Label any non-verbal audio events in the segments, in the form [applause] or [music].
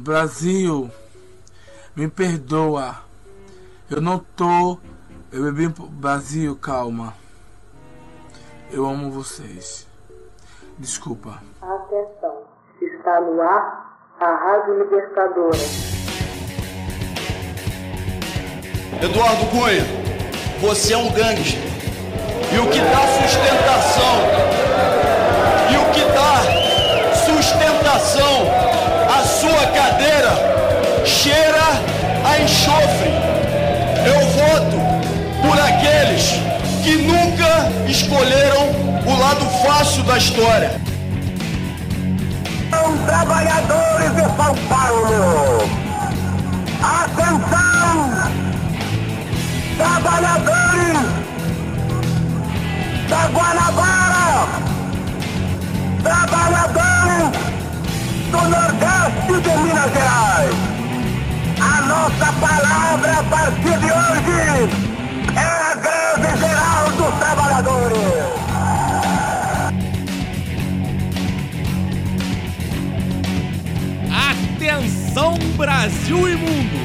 Brasil, me perdoa. Eu não tô. Eu bebi. Brasil, calma. Eu amo vocês. Desculpa. Atenção, está no ar a Rádio Libertadora. Eduardo Cunha, você é um gangster. E o que dá sustentação, voto por aqueles que nunca escolheram o lado fácil da história. São trabalhadores de São Paulo. Atenção! Trabalhadores da Guanabara! Trabalhadores do Nordeste de Minas Gerais! Nossa palavra a partir de hoje é a greve geral dos trabalhadores! Atenção Brasil e mundo!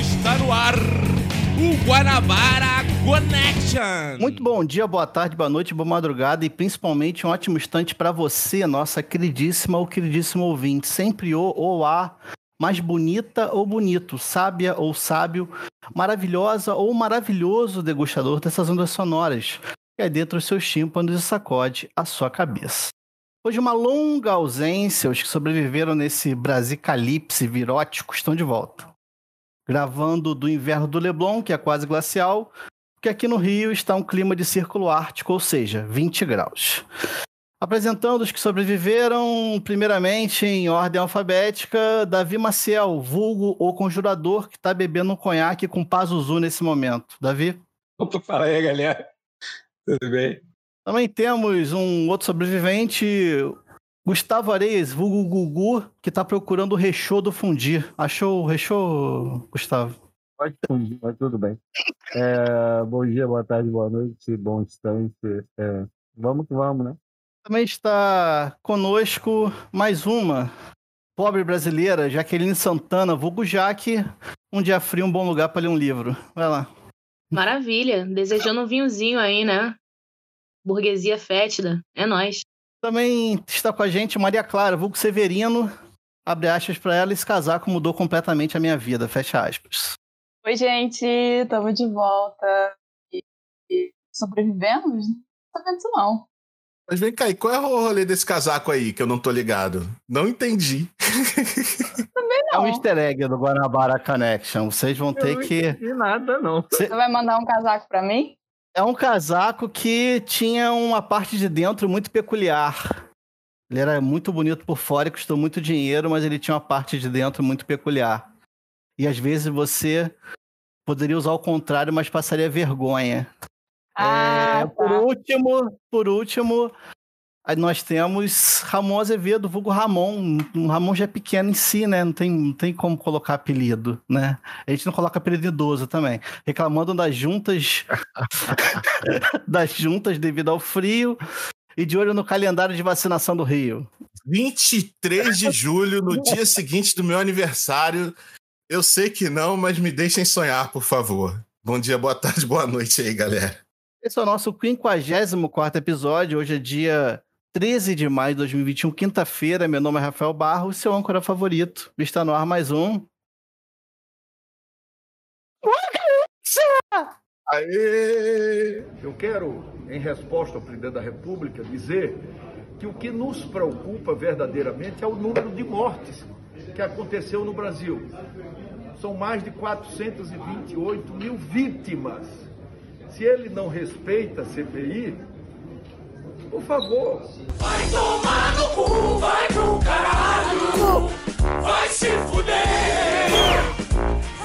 Está no ar o Guanabara Connection! Muito bom dia, boa tarde, boa noite, boa madrugada e principalmente um ótimo instante para você, nossa queridíssima ou queridíssimo ouvinte. Sempre o ou a mais bonita ou bonito, sábia ou sábio, maravilhosa ou maravilhoso degustador dessas ondas sonoras que é dentro dos seus tímpanos e sacode a sua cabeça. Depois de uma longa ausência, os que sobreviveram nesse Brasicalipse virótico estão de volta. Gravando do inverno do Leblon, que é quase glacial, porque aqui no Rio está um clima de círculo ártico, ou seja, 20 graus. Apresentando os que sobreviveram, primeiramente em ordem alfabética, Davi Maciel, vulgo o conjurador, que está bebendo um conhaque com Pazuzu nesse momento. Davi? Opa, fala aí, galera. Tudo bem? Também temos um outro sobrevivente, Gustavo Areias, vulgo Gugu, que está procurando o rechô do fundir. Achou o rechô, Gustavo? Pode fundir, mas tudo bem. É, bom dia, boa tarde, boa noite, bom instante. É, vamos que vamos, né? Também está conosco mais uma pobre brasileira, Jaqueline Santana, vulgo Jaque. Um dia frio, um bom lugar para ler um livro. Vai lá. Maravilha. Desejando um vinhozinho aí, né? Burguesia fétida. É nóis. Também está com a gente Maria Clara, vulgo Severino. Abre aspas para ela, esse casaco mudou completamente a minha vida. Fecha aspas. Oi, gente. Estamos de volta. E, e sobrevivemos? Não tô vendo isso, não. Mas vem cá, e qual é o rolê desse casaco aí que eu não tô ligado? Não entendi. Também É não. um easter egg do Guanabara Connection. Vocês vão ter que. E nada, não. Você vai mandar um casaco pra mim? É um casaco que tinha uma parte de dentro muito peculiar. Ele era muito bonito por fora e custou muito dinheiro, mas ele tinha uma parte de dentro muito peculiar. E às vezes você poderia usar o contrário, mas passaria vergonha. Ah, É, por tá. último, por último, aí nós temos Ramon Azevedo, vulgo Ramon. O Ramon já é pequeno em si, né? Não tem, não tem como colocar apelido, né? A gente não coloca apelido idoso também. Reclamando das juntas, [laughs] das juntas devido ao frio e de olho no calendário de vacinação do Rio. 23 de julho, no dia seguinte do meu aniversário. Eu sei que não, mas me deixem sonhar, por favor. Bom dia, boa tarde, boa noite aí, galera. Esse é o nosso 54 episódio. Hoje é dia 13 de maio de 2021, quinta-feira. Meu nome é Rafael Barros, seu âncora favorito. Está no ar mais um. Aê! Eu quero, em resposta ao presidente da República, dizer que o que nos preocupa verdadeiramente é o número de mortes que aconteceu no Brasil. São mais de 428 mil vítimas. Se ele não respeita a CPI, por favor, Vai tomar no cu, vai pro caralho. Vai se fuder.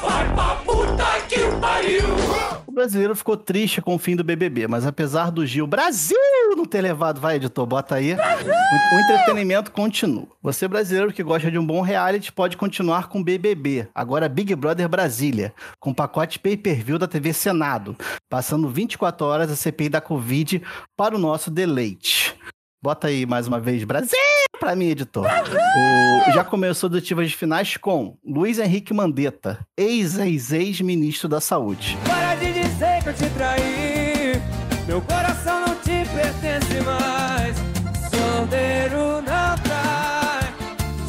Vai pra puta que pariu. Brasileiro ficou triste com o fim do BBB, mas apesar do Gil Brasil não ter levado, vai editor, bota aí, o, entretenimento continua. Você brasileiro que gosta de um bom reality pode continuar com BBB, agora Big Brother Brasília, com pacote pay-per-view da TV Senado, passando 24 horas a CPI da Covid para o nosso deleite. Bota aí mais uma vez Brasil pra mim, editor. O- já começou dutivas finais com Luiz Henrique Mandetta, ex-ex-ex-ministro da Saúde. Para de que eu te traí. Meu coração não te pertence mais. Solteiro não trai.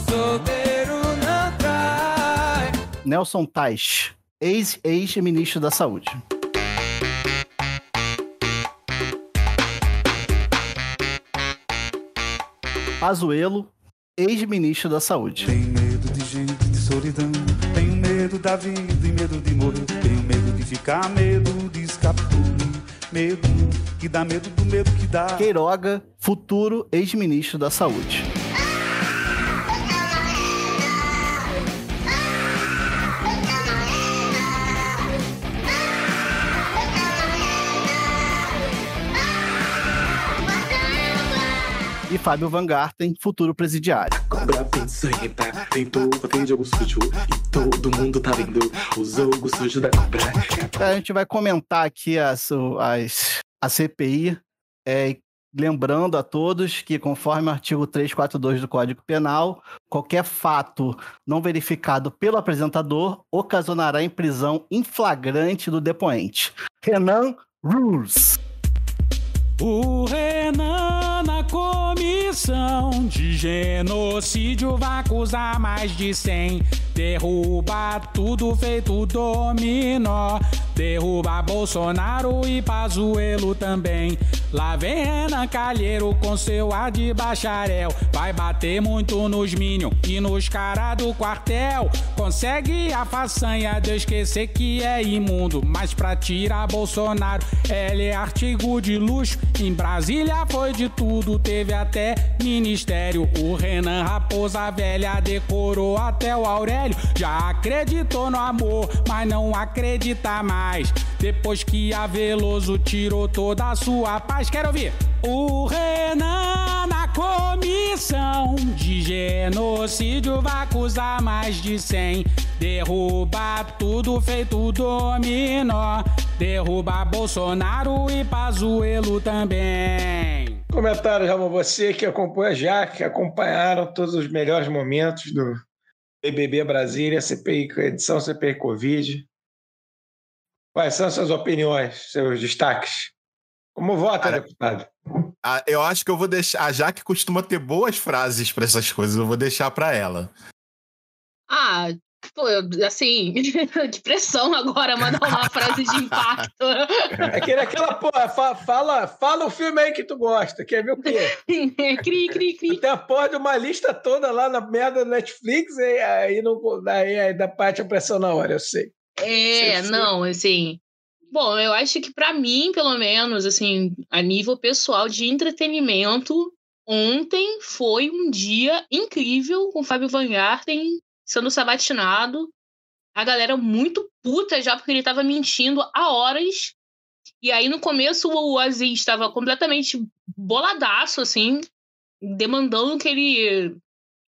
Solteiro não trai. Nelson Tais, ex-ex-ministro da Saúde. Pazuello, ex-ministro da Saúde. medo de gente, de solidão. Tenho medo da vida e medo de morrer. Ficar, medo de escapar. Medo que dá medo do medo que dá. Queiroga, futuro ex-ministro da Saúde. E Fábio Van Garten, futuro presidiário. Cobra pensa em entrar, tentou jogo sujo e todo mundo tá vendo o jogo sujo da cobra. A gente vai comentar aqui as, as, a CPI, é, lembrando a todos que, conforme o artigo 342 do Código Penal, qualquer fato não verificado pelo apresentador ocasionará em prisão em flagrante do depoente. Renan Rules. O Renan na comissão de genocídio vai acusar mais de 100. Derruba tudo feito dominó. Derruba Bolsonaro e Pazuello também. Lá vem Renan Calheiro com seu ar de bacharel. Vai bater muito nos Minion e nos cara do quartel. Consegue a façanha de esquecer que é imundo. Mas pra tirar Bolsonaro, ele é artigo de luxo. Em Brasília foi de tudo, teve até ministério. O Renan Raposa Velha decorou até o Aurélio. Já acreditou no amor, mas não acredita mais. Depois que a Veloso tirou toda a sua paz. Quero ouvir. O Renan na comissão de genocídio vai acusar mais de 100. Derruba tudo feito dominó. Derruba Bolsonaro e Pazuello também. Comentário, Ramon, você que acompanha já, que acompanharam todos os melhores momentos do BBB Brasília, CPI, edição CPI Covid. Quais são suas opiniões, seus destaques? Como vota, deputado? Ah, eu acho que eu vou deixar. A Jaque costuma ter boas frases pra essas coisas, eu vou deixar pra ela. Ah, pô, assim, [laughs] que pressão agora mandar uma frase de impacto. É aquela porra, fa- fala, fala o filme aí que tu gosta. Quer ver o quê? [laughs] cri, cri, cri. Tem a porra de uma lista toda lá na merda do Netflix, e aí, não, aí, aí dá parte a pressão na hora, eu sei. É, sim. não, assim. Bom, eu acho que pra mim, pelo menos, assim, a nível pessoal de entretenimento, ontem foi um dia incrível com o Fábio Van Garten sendo sabatinado. A galera muito puta já porque ele tava mentindo há horas. E aí no começo o Aziz estava completamente boladaço, assim, demandando que ele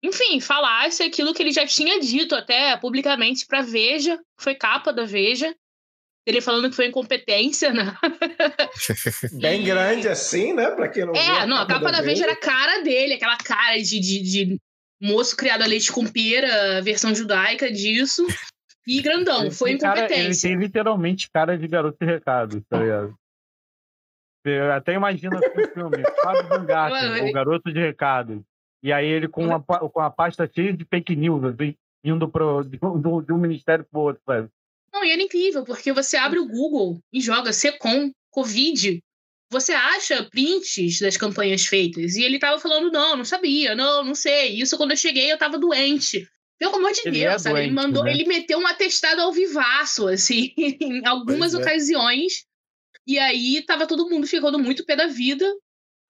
enfim, falasse aquilo que ele já tinha dito até publicamente pra Veja, foi capa da Veja. Ele falando que foi incompetência, né? [laughs] Bem grande assim, né? Pra quem não É, não, a capa da Veja era a cara dele, aquela cara de, de, de moço criado a leite com pera, versão judaica disso. E grandão, foi Ele tem cara- incompetência. ele tem literalmente cara de garoto de recado, tá ligado? Eu até imagino assim o filme, Fábio Mano, o garoto de recado. E aí ele com, uma, com a pasta cheia de fake news, assim, indo pro, de, um, de um ministério pro outro, sabe? Não, e era incrível, porque você abre o Google e joga Secom, Covid. Você acha prints das campanhas feitas. E ele tava falando, não, não sabia, não, não sei. Isso quando eu cheguei eu tava doente. Pelo amor de Ele Deus, é sabe? ele doente, mandou, né? ele meteu um atestado ao vivaço, assim, [laughs] em algumas Pois é. ocasiões. E aí tava todo mundo ficando muito pé da vida.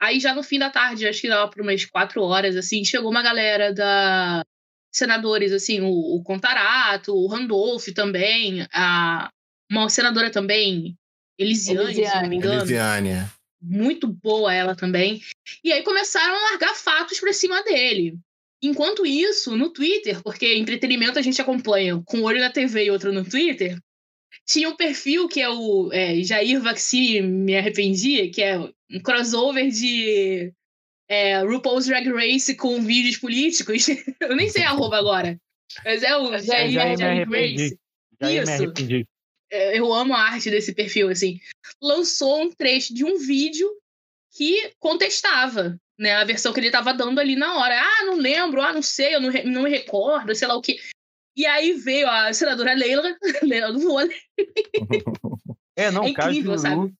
Aí já no fim da tarde, acho que dava por umas quatro horas, assim, chegou uma galera da senadores, assim, o, o Contarato, o Randolph também, a, uma senadora também, Elisiane, se não me engano. Elisiane. Muito boa ela também. E aí começaram a largar fatos pra cima dele. Enquanto isso, no Twitter, porque entretenimento a gente acompanha com um olho na TV e outro no Twitter, tinha um perfil que é o é, Jair Vaccine Me Arrependi, que é um crossover de é, RuPaul's Drag Race com vídeos políticos. [laughs] Eu nem sei a arroba agora. Mas é o Jair já me Drag arrependi. Race. Já ia me Isso. arrependi. É, Eu amo a arte desse perfil, assim. Lançou um trecho de um vídeo que contestava, né? A versão que ele tava dando ali na hora. Ah, não lembro, ah, não sei, eu não, re- não me recordo, sei lá o quê. E aí veio a senadora Leila, [laughs] Leila do vôlei. [laughs] É, não, É incrível, Cajuru, sabe?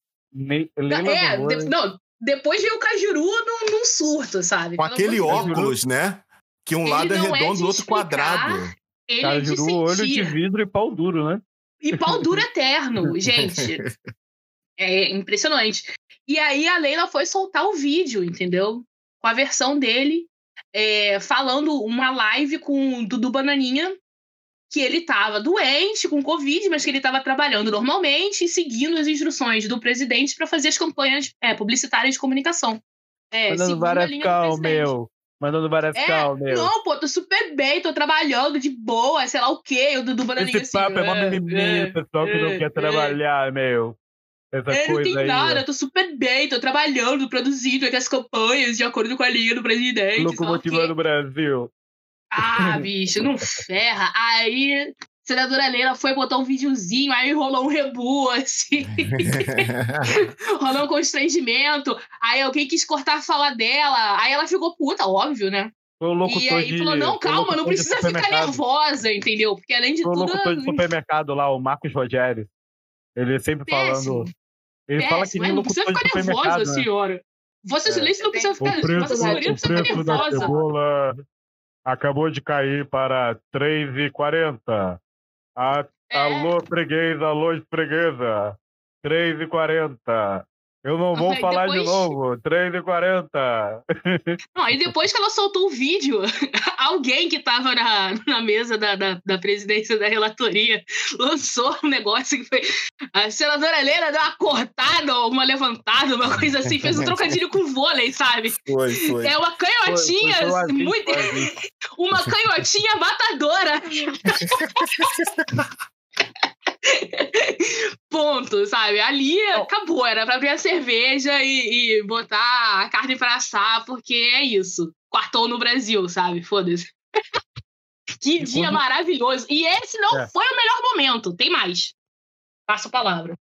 Leila é, do de- não, depois veio o Cajuru num, num surto, sabe? Com Pelo aquele Deus. óculos, né? Que um Ele lado é é redondo e o outro quadrado. Ele é de Cajuru, olho de vidro e pau duro, né? E pau duro [laughs] eterno, gente. É impressionante. E aí a Leila foi soltar o vídeo, entendeu? Com a versão dele, é, falando uma live com o Dudu Bananinha, que ele tava doente com Covid, mas que ele tava trabalhando normalmente e seguindo as instruções do presidente para fazer as campanhas é, publicitárias de comunicação. É, Mandando seguindo a Mandando várias É, cal, meu. não, pô, tô super bem, tô trabalhando de boa, sei lá o quê, o Dudu Bananinha Esse assim, papo é mó é, mimimi, é, pessoal que não é, quer é. trabalhar, meu. Essa É, não tem aí. nada, ó. tô super bem, tô trabalhando, produzindo aqui as campanhas de acordo com a linha do presidente. Locomotiva do Brasil. Ah, [laughs] bicho, não ferra. Aí, senadora Leila foi botar um videozinho, aí rolou um rebu, assim. [laughs] rolou um constrangimento. Aí alguém quis cortar a fala dela. Aí ela ficou puta, óbvio, né? Foi o E aí de. falou: não, o calma, não precisa ficar nervosa, entendeu? Porque além de Foi o tudo. locutor de supermercado lá, o Marcos Rogério. Ele sempre Péssimo. falando. Ele fala que Péssimo, nem mas não precisa ficar nervosa, né? senhora. Vossa É. Excelência não precisa ficar. O preço, Vossa Senhoria não o precisa ficar preço da nervosa. cebola acabou de cair para 3,40. A, É. Alô, freguês, alô, freguesa. 3,40. Eu não vou Aí falar de depois- novo. 3,40. [laughs] Não, aí depois que ela soltou o vídeo, [laughs] alguém que tava na, na mesa da, da, da presidência da relatoria lançou um negócio que foi. A senadora Helena deu uma cortada, ou uma levantada, uma coisa assim, fez um trocadilho com vôlei, sabe? Foi, foi. É uma canhotinha, Foi- foi muito. [laughs] uma canhotinha matadora. [laughs] Ponto, sabe? Ali acabou, era pra abrir a cerveja e, e botar a carne pra assar, porque é isso. Quartou no Brasil, sabe? Foda-se. [laughs] que dia quando- maravilhoso. E esse não É. foi o melhor momento. Tem mais. Passo a palavra.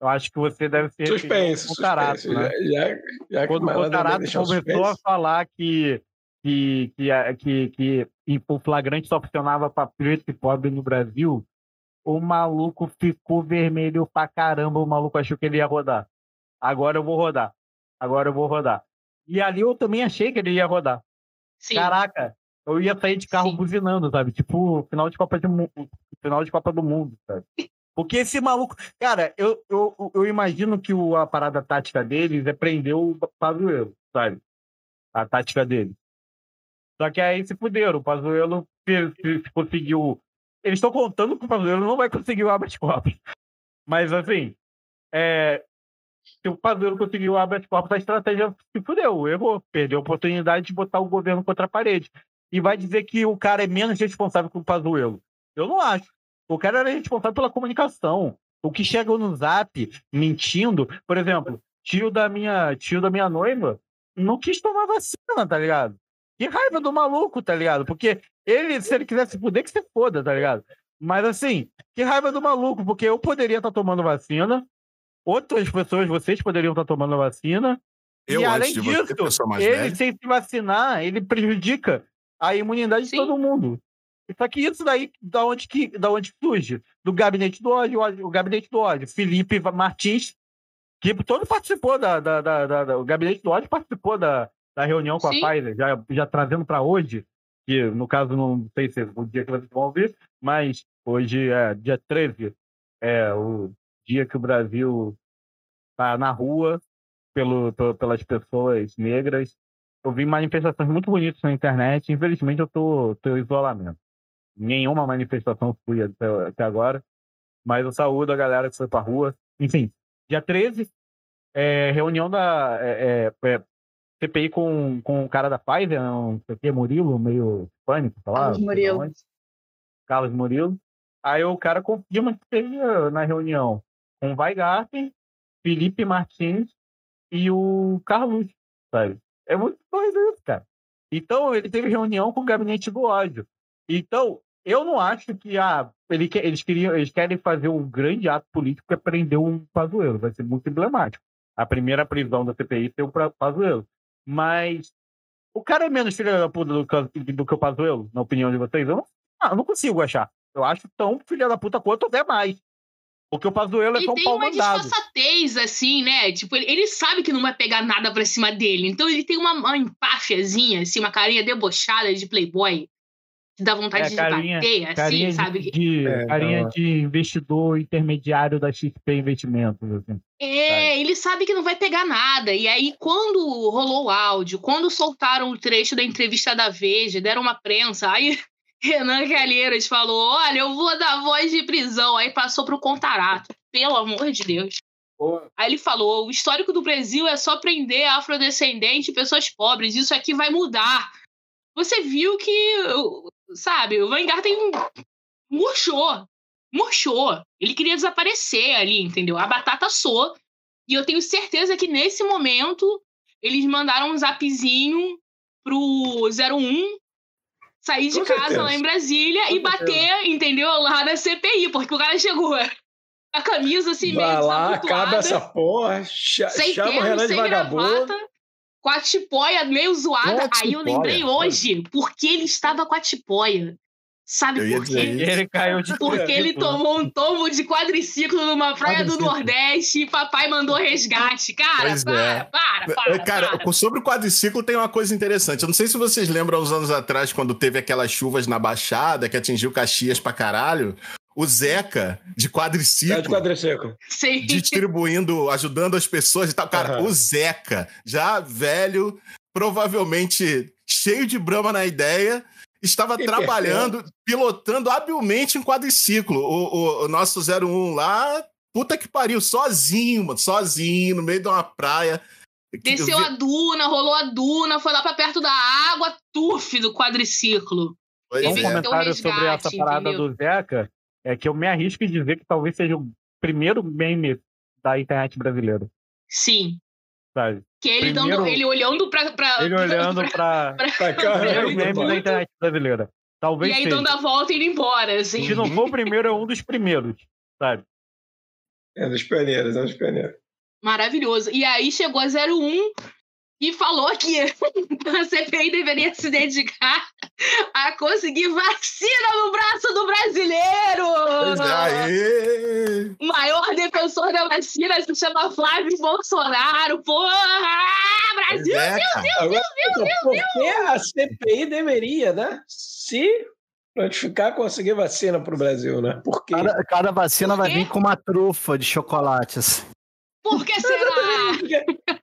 Eu acho que você deve ser Suspense, o Carato, suspense. né? Já, já, já que Quando o Carato começou a falar que, que, que, que, que e o flagrante só funcionava para preto e pobre no Brasil, o maluco ficou vermelho pra caramba. O maluco achou que ele ia rodar. Agora eu vou rodar. Agora eu vou rodar. E ali eu também achei que ele ia rodar. Sim. Caraca, eu ia sair de carro buzinando, sabe? Tipo, final de Copa de Mu- final de Copa do Mundo, sabe? [laughs] Porque esse maluco. Cara, eu, eu, eu imagino que o, a parada tática deles é prender o Pazuello, sabe? A tática dele. Só que aí se fuderam. O Pazuello se, se- se conseguiu. Eles estão contando que o Pazuello não vai conseguir o habeas corpus. Mas assim, é, se o Pazuello conseguiu o habeas corpus, a estratégia se fudeu, errou. Perdeu a oportunidade de botar o governo contra a parede. E vai dizer que o cara é menos responsável que o Pazuello. Eu não acho. O cara era responsável pela comunicação. O que chega no zap mentindo, por exemplo, tio da minha, tio da minha noiva não quis tomar vacina, tá ligado? Que raiva do maluco, tá ligado? Porque ele, se ele quisesse fuder, que se foda, tá ligado? Mas assim, que raiva do maluco, porque eu poderia estar tomando vacina, outras pessoas, vocês poderiam estar tomando vacina, Eu, e além você, disso, ele velha. sem se vacinar, ele prejudica a imunidade de todo mundo. Só que isso daí, da onde que, da onde surge? Do gabinete do ódio, ódio- o gabinete do ódio. Felipe Martins, que todo participou da, da, da- da- da- o gabinete do ódio participou da, da reunião com Sim. a Pfizer, já, já trazendo para hoje, que no caso não sei se é o dia que vocês vão ouvir, mas hoje é dia 13, é o dia que o Brasil está na rua pelo, pelas pessoas negras. Eu vi manifestações muito bonitas na internet. Infelizmente, eu tô em isolamento. Nenhuma manifestação fui até, até agora. Mas eu saúdo a galera que foi pra rua. Enfim, dia 13, é, reunião da é, é, é, CPI com, com o cara da Pfizer, não sei o que, Murilo, meio pânico, sei lá. Carlos Murilo. onde. Carlos Murilo. Aí o cara confirma que teve na reunião com o Weigarten, Felipe Martins e o Carlos, sabe? É muito doido isso, cara. Então, ele teve reunião com o gabinete do ódio. Então, eu não acho que ah, ele eles, queriam, eles querem fazer um grande ato político que é prender um Pazuello. Vai ser muito emblemático. A primeira prisão da CPI foi o Pazuello. Mas o cara é menos filho da puta do que, do que o Pazuello, na opinião de vocês? Eu não, ah, não consigo achar. Eu acho tão filho da puta quanto até mais. Porque o Pazuello é Ele só um tem pau uma mandado. disfarçatez, assim, né? Tipo, ele, ele sabe que não vai pegar nada pra cima dele. Então ele tem uma, uma empáfiazinha, assim, uma carinha debochada de playboy. Dá vontade É, de carinha, bater, assim, carinha de- sabe? De, É, carinha não. de investidor intermediário da XP Investimentos. Assim. É, ele sabe que não vai pegar nada. E aí, quando rolou o áudio, quando soltaram o trecho da entrevista da Veja, deram uma prensa, aí [laughs] Renan Calheiros falou: Olha, eu vou dar voz de prisão. Aí passou pro Contarato. Pelo amor de Deus. Aí ele falou: o histórico do Brasil é só prender afrodescendente e pessoas pobres. Isso aqui vai mudar. Você viu que, sabe, o Vanguard tem um. murchou. Murchou. Ele queria desaparecer ali, entendeu? A batata assou. E eu tenho certeza que nesse momento eles mandaram um zapzinho pro 01 sair de Com casa certeza. lá em Brasília Com e bater, entendeu? Lá na CPI, porque o cara chegou com a camisa assim, meio Vai lá, desabotoada, acaba essa porra, sem chama o terno, Renan de vagabundo. gravata, com a tipóia meio zoada. Aí eu lembrei hoje porque ele estava com a tipóia. Sabe por quê? Ele caiu de Porque ele tomou um tombo de quadriciclo numa praia do. Nordeste e papai mandou resgate. Cara, Pois para, é. para, para, Cara, para. sobre o quadriciclo tem uma coisa interessante. Eu não sei se vocês lembram uns anos atrás, quando teve aquelas chuvas na Baixada que atingiu Caxias pra caralho. O Zeca, de É quadriciclo, de quadriciclo. Sim. distribuindo, ajudando as pessoas e tal. Cara, Aham. o Zeca, já velho, provavelmente cheio de brama na ideia, estava E trabalhando, pilotando habilmente um quadriciclo. O, o, o nosso 01 lá, puta que pariu, sozinho, mano, sozinho, no meio de uma praia. Desceu Eu vi- a duna, rolou a duna, foi lá pra perto da água, tuf do quadriciclo. Pois Um Teve é. que ter um comentário sobre essa resgate, parada entendeu? do Zeca é que eu me arrisco em dizer que talvez seja o primeiro meme da internet brasileira, Sim. sabe? Que ele, Primeiro- dando, ele olhando pra. pra Ele [laughs] olhando pra. Pra cá, primeiro né? meme da internet brasileira. Talvez E aí seja. dando a volta e indo embora, assim. Se não for o primeiro, é um dos primeiros, sabe? É dos pioneiros, é dos pioneiros. Maravilhoso. E aí chegou a 01 e falou que [laughs] a CPI deveria se dedicar a conseguir vacina no braço do brasileiro. É, aê! O maior defensor da vacina se chama Flávio Bolsonaro. Porra! Brasil, é, meu. Deus, Agora, Deus, Deus, então, Deus, por Deus. que a CPI deveria, né? Se notificar conseguir vacina pro Brasil, né? Porque Cada, cada vacina vai quê? vir com uma trufa de chocolates. Por que será?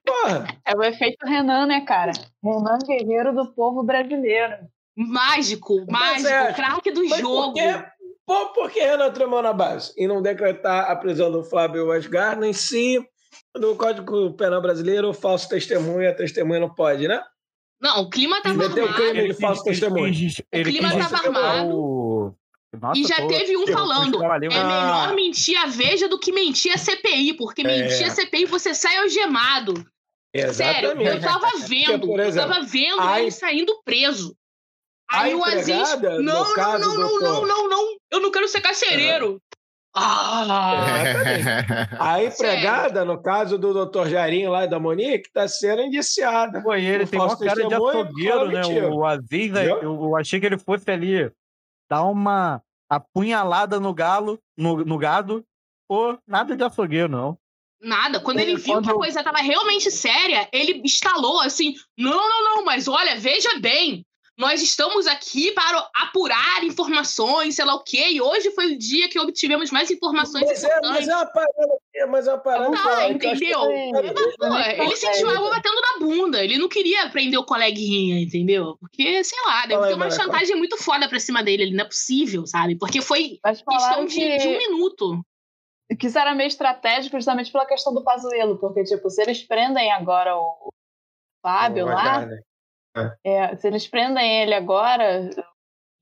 Porra, É o efeito Renan, né, cara? Renan Guerreiro do povo brasileiro. Mágico, mágico, é, craque do mas jogo. por que, por, por que Renan tremou na base e não decretar a prisão do Flávio Asgard em si do Código Penal Brasileiro, falso testemunha, testemunha não pode, né? Não, o clima tava Meteu o armado. crime de falso testemunho. ele clima tava armado. o- Nossa, E já tô- teve um eu- falando, eu- eu- é melhor mentir a Veja do que mentir a CPI, porque mentir a CPI você sai algemado. Sério, eu Exatamente. tava Porque, vendo, por eu exemplo, tava vendo a ele saindo preso. Aí o Aziz, não, não, não, não, doutor- não, não, não, eu não quero ser carcereiro. Ah, [laughs] A empregada, no caso do Dr. Jairinho lá e da Monique, está sendo indiciada. Pô, ele tem uma cara de açougueiro, né? mentira. O Aziz, Entendeu? eu, eu achei que ele fosse ali dar uma apunhalada no galo, no, no gado. Pô, nada de açougueiro, não. Nada. Quando ele É, viu que a quando- coisa tava realmente séria, ele instalou assim: não, não, não, mas olha, veja bem. Nós estamos aqui para apurar informações, sei lá o quê, e hoje foi o dia que obtivemos mais informações Mas é, importantes. mas é uma parada, mas é uma parada. Tá, entendeu? é- Mas, pô, ele sentiu água batendo na bunda. Ele não queria prender o coleguinha, entendeu? Porque, sei lá, deve Fala aí, ter uma chantagem muito foda pra cima dele. Ele não é possível, sabe? Porque foi questão de, que- de um minuto. que isso era meio estratégico justamente pela questão do Pazuello, porque, tipo, se eles prendem agora o Fábio O lá? É, se eles prendem ele agora,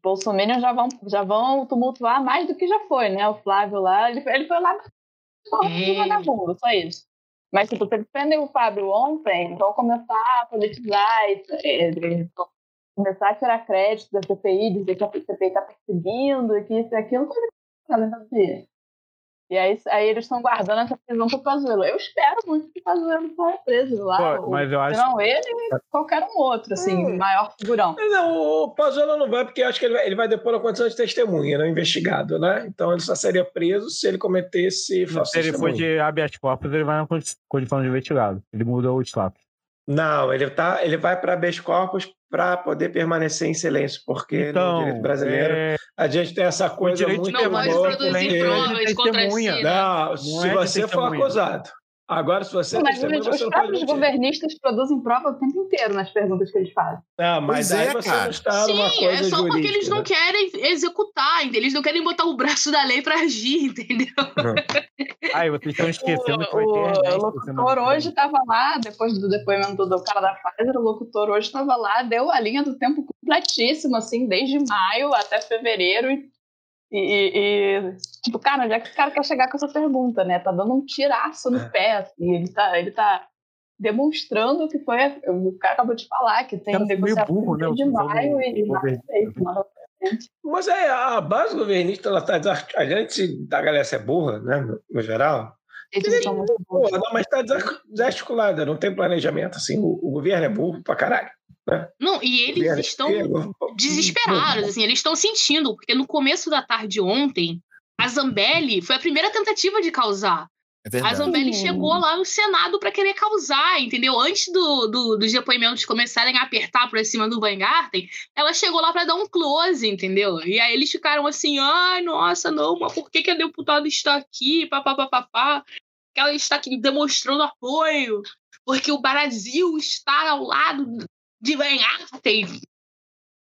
bolsominions já vão, já vão tumultuar mais do que já foi, né? O Flávio lá, ele, ele foi lá de É. vagabundo, só isso. Mas, tipo, se eles prendem o Fábio ontem, vão começar a politizar eles vão começar a tirar crédito da CPI, dizer que a CPI está perseguindo, e que isso e aquilo, coisa que eles fazem todo dia. E aí, aí eles estão guardando essa prisão pro Pazuello. Eu espero muito que o Pazuello saia preso lá. Pô, mas eu Se acho- não ele, qualquer um outro, assim, maior figurão. Não, o Pazuello não vai, porque eu acho que ele vai, ele vai depor na condição de testemunha, não investigado, né? Então ele só seria preso se ele cometesse falso Se ele for de habeas corpus, ele vai na condi- condição de investigado. Ele muda o status. Não, ele, tá, ele vai para habeas corpus para poder permanecer em silêncio, porque Então, no direito brasileiro é- a gente tem essa coisa muito não pode produzir provas contra si, né? Não, Não se é você for testemunha. acusado. Agora, se você é Mas testemunha, os, próprios governistas produzem prova o tempo inteiro nas perguntas que eles fazem. Ah, mas Pois aí é, você cara. não está numa Sim, coisa é só porque eles jurídica, não né? querem executar, entendeu? Eles não querem botar o braço da lei pra agir, entendeu? [laughs] Ai, vocês estão esquecendo que O, Ernesto o sendo- locutor hoje estava lá, depois do depoimento do cara da Pfizer, o locutor hoje estava lá, deu a linha do tempo completíssima, assim, desde maio até fevereiro. E, e- e, tipo, cara, onde é que o cara quer chegar com essa pergunta, né? Tá dando um tiraço no pé, assim, ele tá, ele tá demonstrando que foi. O cara acabou de falar que tem Cara, meio negociação burro, né, o de maio e feito. Mas é, a base governista, ela tá desar- a gente da galera é burra, né, no, geral. Eles são muito burros. Porra, não, mas tá desa- desarticulada, não tem planejamento, assim, o, o governo é burro pra caralho. Né? Não, e eles estão pego. desesperados, assim, eles estão sentindo, porque no começo da tarde ontem, a Zambelli foi a primeira tentativa de causar. É A. Zambelli chegou lá no Senado pra querer causar, entendeu? Antes do, do- dos depoimentos começarem a apertar pra cima do Weingarten, ela chegou lá pra dar um close, entendeu? E aí eles ficaram assim, ai, nossa, não, mas por que, que a deputada está aqui? Papapá, que ela está aqui demonstrando apoio, porque o Brasil está ao lado de Weingarten.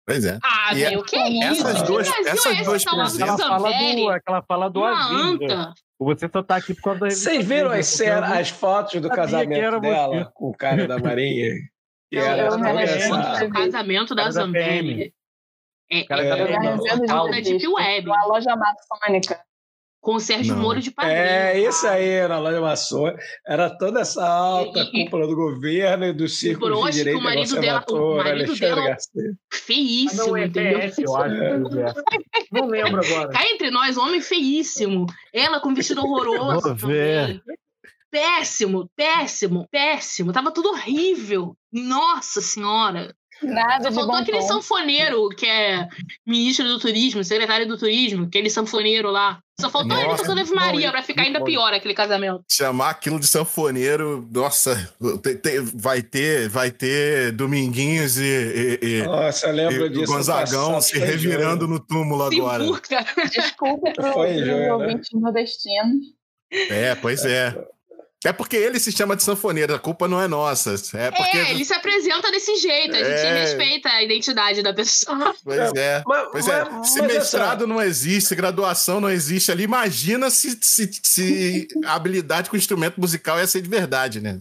Pois é. Ah, E meu, que isso? essas Que duas- Brasil essas é esse duas que tá ao lado Aquela da fala Zambelli? do, aquela fala do Uma Aviso. anta. Você só tá aqui por causa da revista Vocês viram as, cenas, não- as fotos do casamento era você. dela com o cara da Marinha? [laughs] Que Não, era arrependo essa- O casamento da Zambelli. É, é, Fala ter da Deep visto Web. uma loja maçônica. Com o Sérgio Não. Moro de padrinho. É, isso aí, na loja maçom. Era toda essa alta E- cúpula do governo e dos círculos Broche de que direita o marido dela- o marido Alexandre dela- Garcia. Feíssimo, Não, é entendeu? TS, eu acho. que é. [laughs] Não lembro agora. Cá entre nós, homem feíssimo. Ela com vestido horroroso também. Péssimo, péssimo, péssimo. Tava tudo horrível. Nossa senhora. Nada Só de faltou bom aquele tom. sanfoneiro que é ministro do turismo, secretário do turismo, aquele sanfoneiro lá. Só faltou ele Nossa, com Ave não, Maria pra ficar ainda pior aquele casamento. Chamar aquilo de sanfoneiro, nossa, tem- tem- vai ter, vai ter Dominguinhos e, e- e- Nossa, e disso. Gonzagão se revirando no túmulo agora. Desculpa pro- Foi, Joia, né? ouvintes nordestinos. É, pois é. É porque ele se chama de sanfoneiro, a culpa não é nossa. É porque. É, ele se apresenta desse jeito, a gente É. respeita a identidade da pessoa. [laughs] Pois é. Mas- Pois é. mas- Se mas mestrado não existe, se graduação não existe ali, imagina se, se, se [laughs] a habilidade com instrumento musical ia ser de verdade, né?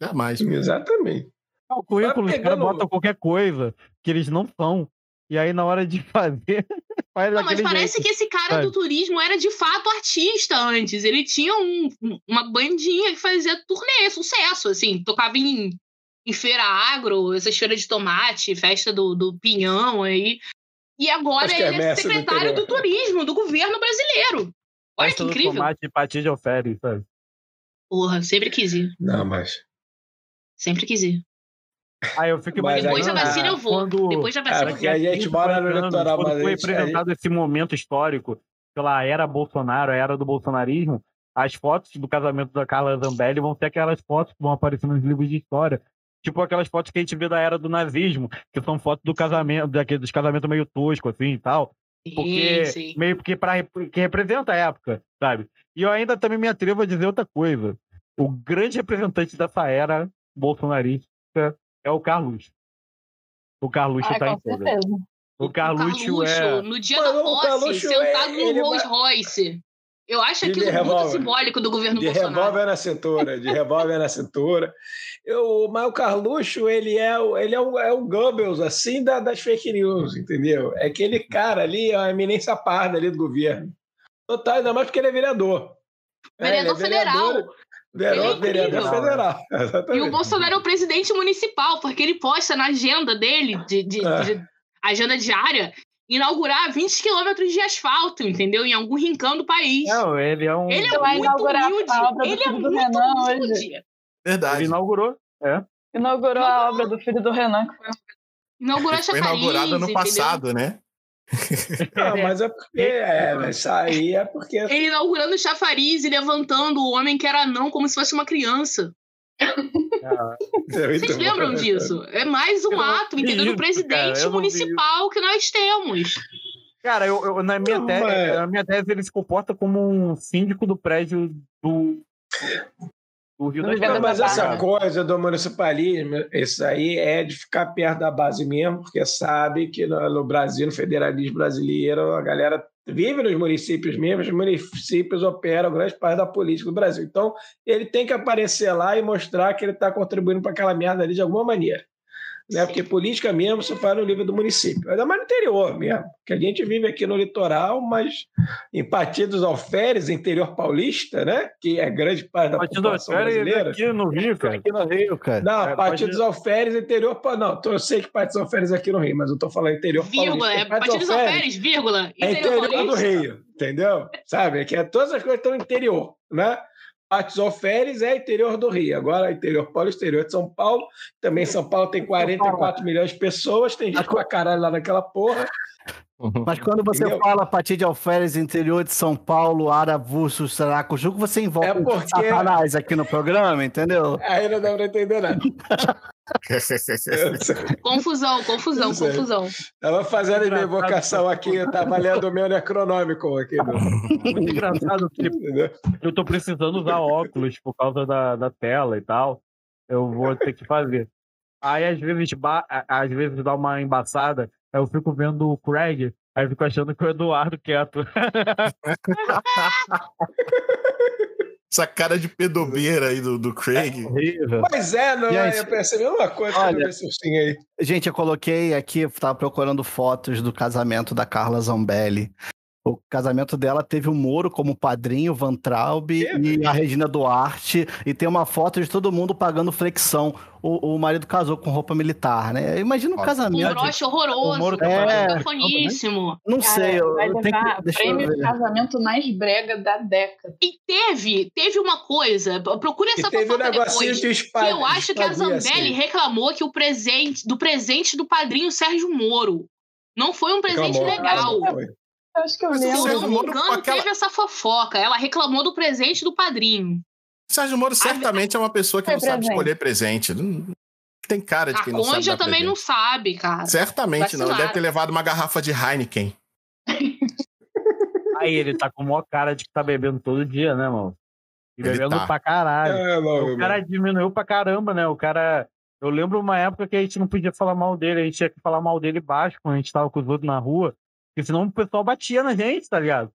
Jamais. Exatamente. O currículo, os Tá caras pegando- botam qualquer coisa que eles não são. E aí, na hora de [laughs] fazer, Não, mas parece jeito. que esse cara sabe? do turismo era de fato artista antes. Ele tinha um- uma bandinha que fazia turnê, sucesso, assim. Tocava em, em feira agro, essas feiras de tomate, festa do, do pinhão aí. E agora é ele é do secretário do, interior. turismo, do governo brasileiro. Olha Festa que do incrível. Tomate de patinha de alferes, sabe? Porra, sempre quis ir. Não, mas. Sempre quis ir. Aí eu fico Mas Depois da vacina eu vou. Quando... Depois da vacina Cara, eu que vou. a gente mora no 20 anos, litoral, quando mas foi gente- apresentado esse momento histórico pela era Bolsonaro, a era do bolsonarismo, as fotos do casamento da Carla Zambelli vão ser aquelas fotos que vão aparecer nos livros de história. Tipo aquelas fotos que a gente vê da era do nazismo, que são fotos do casamento, daquele, dos casamentos meio tosco, assim e tal. Porque Sim, sim. meio que, pra, que representa a época, sabe? E eu ainda também me atrevo a dizer outra coisa. O grande representante dessa era bolsonarista é o Carluxo. O Carluxo Ah, tá com em todas. O Carluxo Carluxo, é. no dia Mano, da posse, sentado é- ele no Rolls vai- Royce. Eu acho de aquilo muito revólver. simbólico do governo De Bolsonaro. revólver na cintura, de revólver na cintura. Eu, mas o Carluxo, ele é, o- ele é, um, é um Goebbels, assim, da- das fake news, entendeu? É aquele cara ali, é a eminência parda ali do governo. Total, ainda mais porque ele é vereador. É, ele é Vereador federal. Vereador, Ele é vereador incrível. federal. [laughs] E o. Bolsonaro é o presidente municipal, porque ele posta na agenda dele, de, de- É. de- agenda diária, inaugurar 20 quilômetros de asfalto, entendeu? Em algum rincão do país. Não, ele é um. Ele é Você vai muito humilde. Ele é muito Renan hoje. humilde. Verdade. Ele inaugurou. É. Inaugurou a obra do filho do Renan, que foi Inaugurou a Foi chafariz, inaugurado ano entendeu? passado, né? Não, [laughs] mas é porque. É, mas aí é porque. Ele inaugurando o chafariz e levantando o homem que era não como se fosse uma criança. Vocês lembram disso? É mais um Eu ato, entendeu? Do presidente cara, municipal que nós temos. Cara, eu, eu- na, minha Não, tese, mas- na minha tese, ele se comporta como um síndico do prédio do, do Rio das Não, Pedras. mas essa coisa do municipalismo, isso aí é de ficar perto da base mesmo, porque sabe que no, no Brasil, no federalismo brasileiro, a galera vive nos municípios mesmo, os municípios operam grande parte da política do Brasil. Então, ele tem que aparecer lá e mostrar que ele está contribuindo para aquela merda ali de alguma maneira. Né? Porque política mesmo se faz no nível do município. Ainda mais no interior mesmo. Que a gente vive aqui no litoral, mas em Partido dos Alferes, interior paulista, né? que é grande parte da Partido população Alferes brasileira. aqui no Rio, cara. Aqui no Rio, cara. Não, É, Partido pode- dos Alferes, interior. pa- Não, eu sei que Partido dos Alferes é aqui no Rio, mas eu tô falando interior Vírgula, paulista. é Partido Partido dos Alferes, vírgula. é Interior interior do Paulista. Rio, entendeu? Sabe? Que é, todas as coisas estão no interior, né? Partidos Alferes é interior do Rio. Agora, interior paulista, interior de São Paulo. Também São Paulo tem 44 milhões de pessoas, tem gente pra caralho lá naquela porra. [laughs] Mas quando você Entendeu? fala Patia de Alferes, interior de São Paulo, Aravuço, Saracujuco, você envolve É porque- Satanás aqui no programa, entendeu? Aí não dá pra entender nada. [laughs] [laughs] Confusão, confusão, Isso aí. confusão. Tava fazendo a invocação aqui, eu tava lendo o meu necronômico aqui. do- [laughs] Muito engraçado Entendeu? eu tô precisando usar óculos por causa da, da tela e tal. Eu vou ter que fazer. Aí às vezes, às vezes dá uma embaçada, aí eu fico vendo o Craig, aí eu fico achando que o Eduardo quieto. [laughs] Essa cara de pedobeira aí do, do Craig. Horrível. Mas é, não é? Gente, Eu pensei a mesma coisa olha- quando eu vi esse ursinho aí. Gente, eu coloquei aqui, eu tava procurando fotos do casamento da Carla Zambelli. O casamento dela teve o Moro como padrinho, Van Traub e a Regina Duarte. E tem uma foto de todo mundo pagando flexão. O, o marido casou com roupa militar, né? Imagina o Um casamento. broche O horroroso, Moro tá é, cafoníssimo. Não Cara, sei, eu, vai levar que. Deixa eu prêmio de casamento mais brega da década. E teve, teve uma coisa, procure essa E teve um fofoca negocinho depois. de espada- que eu acho que a Zambelli assim. reclamou que o presente do presente do padrinho Sérgio Moro não foi um presente Reclamou. legal. Não acho que eu Mas o Se lembro. eu não me engano, aquela- teve essa fofoca. Ela reclamou do presente do padrinho. Sérgio Moro certamente é uma pessoa que Foi não sabe presente. escolher presente. Não- Tem cara de A quem não sabe Conja dar também não presente. sabe, cara. Certamente não. Ele deve ter levado uma garrafa de Heineken. [laughs] Aí ele tá com a maior cara de que tá bebendo todo dia, né, mano? E Ele bebendo tá. pra caralho. É, não, o cara diminuiu pra caramba, né? O cara. Eu lembro uma época que a gente não podia falar mal dele, a gente tinha que falar mal dele baixo quando a gente tava com os outros na rua, porque senão o pessoal batia na gente, tá ligado?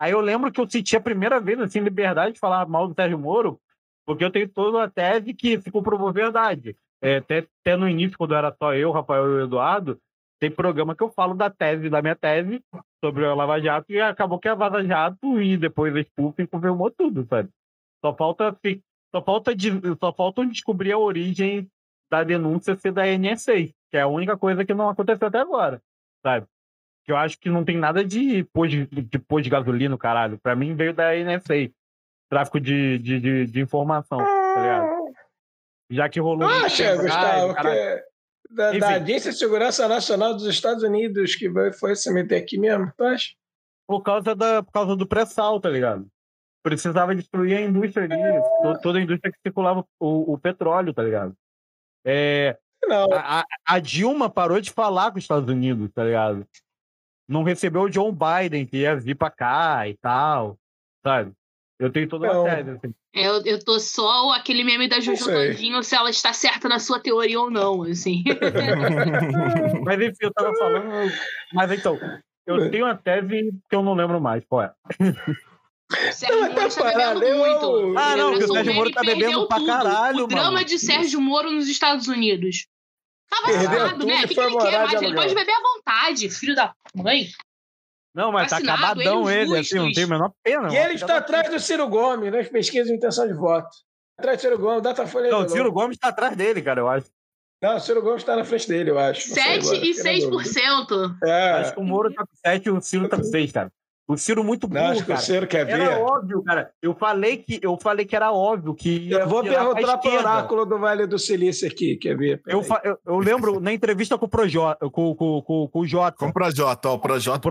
Aí eu lembro que eu senti a primeira vez, assim, liberdade de falar mal do Sérgio Moro, porque eu tenho toda a tese que se comprovou verdade. É, até, até no início, quando era só eu, Rafael e o Eduardo, tem programa que eu falo da tese, da minha tese, sobre a Lava Jato, e acabou que a Vaza Jato e depois a Spoof confirmou tudo, sabe? Só falta, fi- só falta, só faltam descobrir a origem da denúncia ser da NSA, que é a única coisa que não aconteceu até agora, sabe? Que eu acho que não tem nada de pôr de, de, pôr de gasolina, caralho. Pra mim veio da NSA. Tráfico de, de, de, de informação, tá ligado? Já que rolou. um Acha, pendrive, Gustavo, que da, da. Agência de Segurança Nacional dos Estados Unidos que foi se meter aqui mesmo, tu acha? Por causa, da, por causa do pré-sal, tá ligado? Precisava destruir a indústria ali, to- toda a indústria que circulava o, o petróleo, tá ligado? É, a- a Dilma parou de falar com os Estados Unidos, tá ligado? Não recebeu o John Biden, que ia vir pra cá e tal, sabe? Eu tenho toda Não. uma tese, assim. Eu, eu tô só aquele meme da Jojo sei. Todinho se ela está certa na sua teoria ou não, assim. [laughs] Mas enfim, eu tava falando. Mas então, eu tenho uma tese que eu não lembro mais, qual é? Sérgio Não, Moro tá está parado, bebendo eu- muito. Ah, não, o Sérgio Moro tá bebendo pra tudo. caralho, O drama mano. de Sérgio Moro nos Estados Unidos. Perdeu vacinado, tudo né? O que, que foi ele quer mais? Ele pode beber à vontade, filho da mãe. Não, mas Vacinado, tá acabadão ele, ele, assim, não tem a menor pena. E ele está atrás do Ciro Gomes nas pesquisas de intenção de voto. Atrás do Ciro Gomes, Datafolha. Não, o Ciro Gomes tá atrás dele, cara, eu acho. Não, o Ciro Gomes tá na frente dele, eu acho. Não sei 7 agora, e fiquei na dúvida. 6%. É. Acho que o Moro tá com 7 e o Ciro tá com 6, cara. O Ciro muito burro, Não, acho que o cara. Ciro quer Era ver. óbvio, cara. Eu falei que, eu falei que era óbvio que ia Eu vou perguntar pro esquerda. oráculo do Vale do Silício aqui, quer ver? Eu, fa- eu, eu lembro na entrevista com o Projota, com, com, com, com o Jota. Com o Projota, ó, o Projota.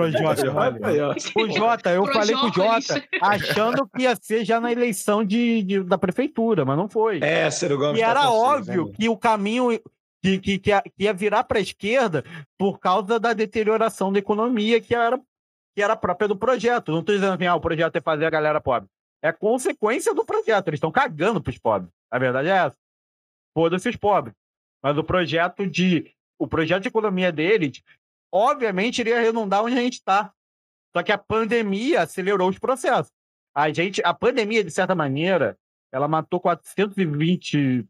O Jota, eu falei com o Jota, achando que ia ser já na eleição de, de- da prefeitura, mas não foi. É, Ciro Gomes E tá era seis, óbvio né? que o caminho que, que, que ia virar para a esquerda por causa da deterioração da economia que era, que era própria do projeto. Não estou dizendo assim, ah, o projeto é fazer a galera pobre. É consequência do projeto. Eles estão cagando para os pobres. A verdade é essa. Foda-se os pobres. Mas o projeto de. O projeto de economia deles, obviamente, iria redundar onde a gente está. Só que a pandemia acelerou os processos. A gente, a pandemia, de certa maneira, ela matou 420,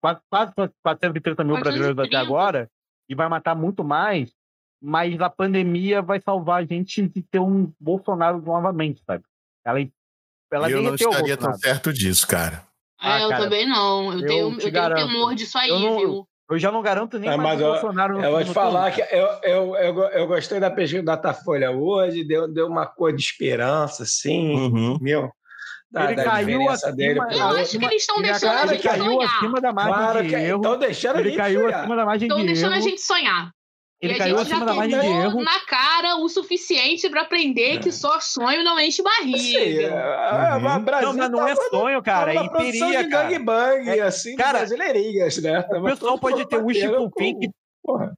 quase, quase 430 mil brasileiros até 430. agora, e vai matar muito mais, mas a pandemia vai salvar a gente de ter um Bolsonaro novamente, sabe? Ela, ela eu não o estaria tão certo disso, cara. Ah, eu cara, também não. Eu, eu tenho, te eu tenho temor disso aí, Eu não- viu? Eu já não garanto nem É, mais eu, Bolsonaro no eu vou te falar turno. que eu, eu, eu, eu gostei da pesquisa da Datafolha hoje, deu, deu uma cor de esperança, assim, Uhum. meu. Da, Ele da caiu diferença acima- dele. Eu acho que eles estão deixando a gente caiu sonhar. acima da margem Claro de que erro. estão deixando a ele gente caiu sonhar. acima da margem Estão de deixando a gente sonhar. Ele e a caiu gente já acima da margem de erro. na cara o suficiente pra aprender que só sonho não enche Assim, barriga. é, Uhum. mas Brasil Não, mas não é sonho, cara. É histeria, de cara. gangbang, É, assim, cara, de brasileirinhas, né? O pessoal pode ter o wishful thinking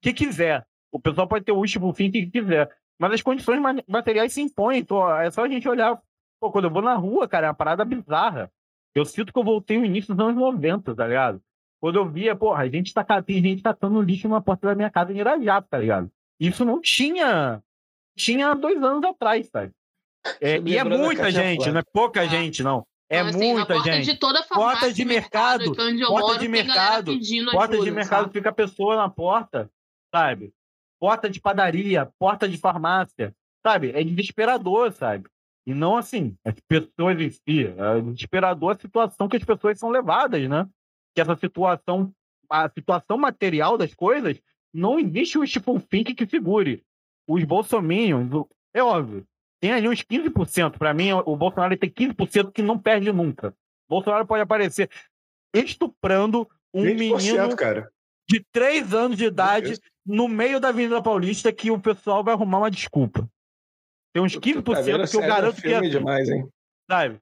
que quiser. O pessoal pode ter o thinking que quiser. Mas as condições ma- materiais se impõem. Então, é só a gente olhar. Pô, quando eu vou na rua, cara, é uma parada bizarra. Eu sinto que eu voltei no início dos anos 90, tá ligado? Quando eu via, porra, a gente tá, tem gente catando lixo na porta da minha casa em Irajá, tá ligado? Isso não tinha. Tinha dois anos atrás, sabe? É, Você me e é muita gente, não é pouca gente, não. É Então, assim, muita porta gente. de toda Porta de mercado, aqui onde eu porta moro, de mercado, porta de ajuda, mercado sabe? fica a pessoa na porta, sabe? Porta de padaria, porta de farmácia, sabe? É desesperador, sabe? E não assim, as pessoas em si. É desesperador a situação que as pessoas são levadas, né? Que essa situação, a situação material das coisas, não existe o Stephen Fink que segure. Os bolsominions, é óbvio, tem ali uns 15%. Para mim, o Bolsonaro tem 15% que não perde nunca. O Bolsonaro pode aparecer estuprando um 20%, menino cara. de 3 anos de idade no meio da Avenida Paulista que o pessoal vai arrumar uma desculpa. Tem uns 15% Tá vendo? que eu garanto que é assim, demais, hein? sabe?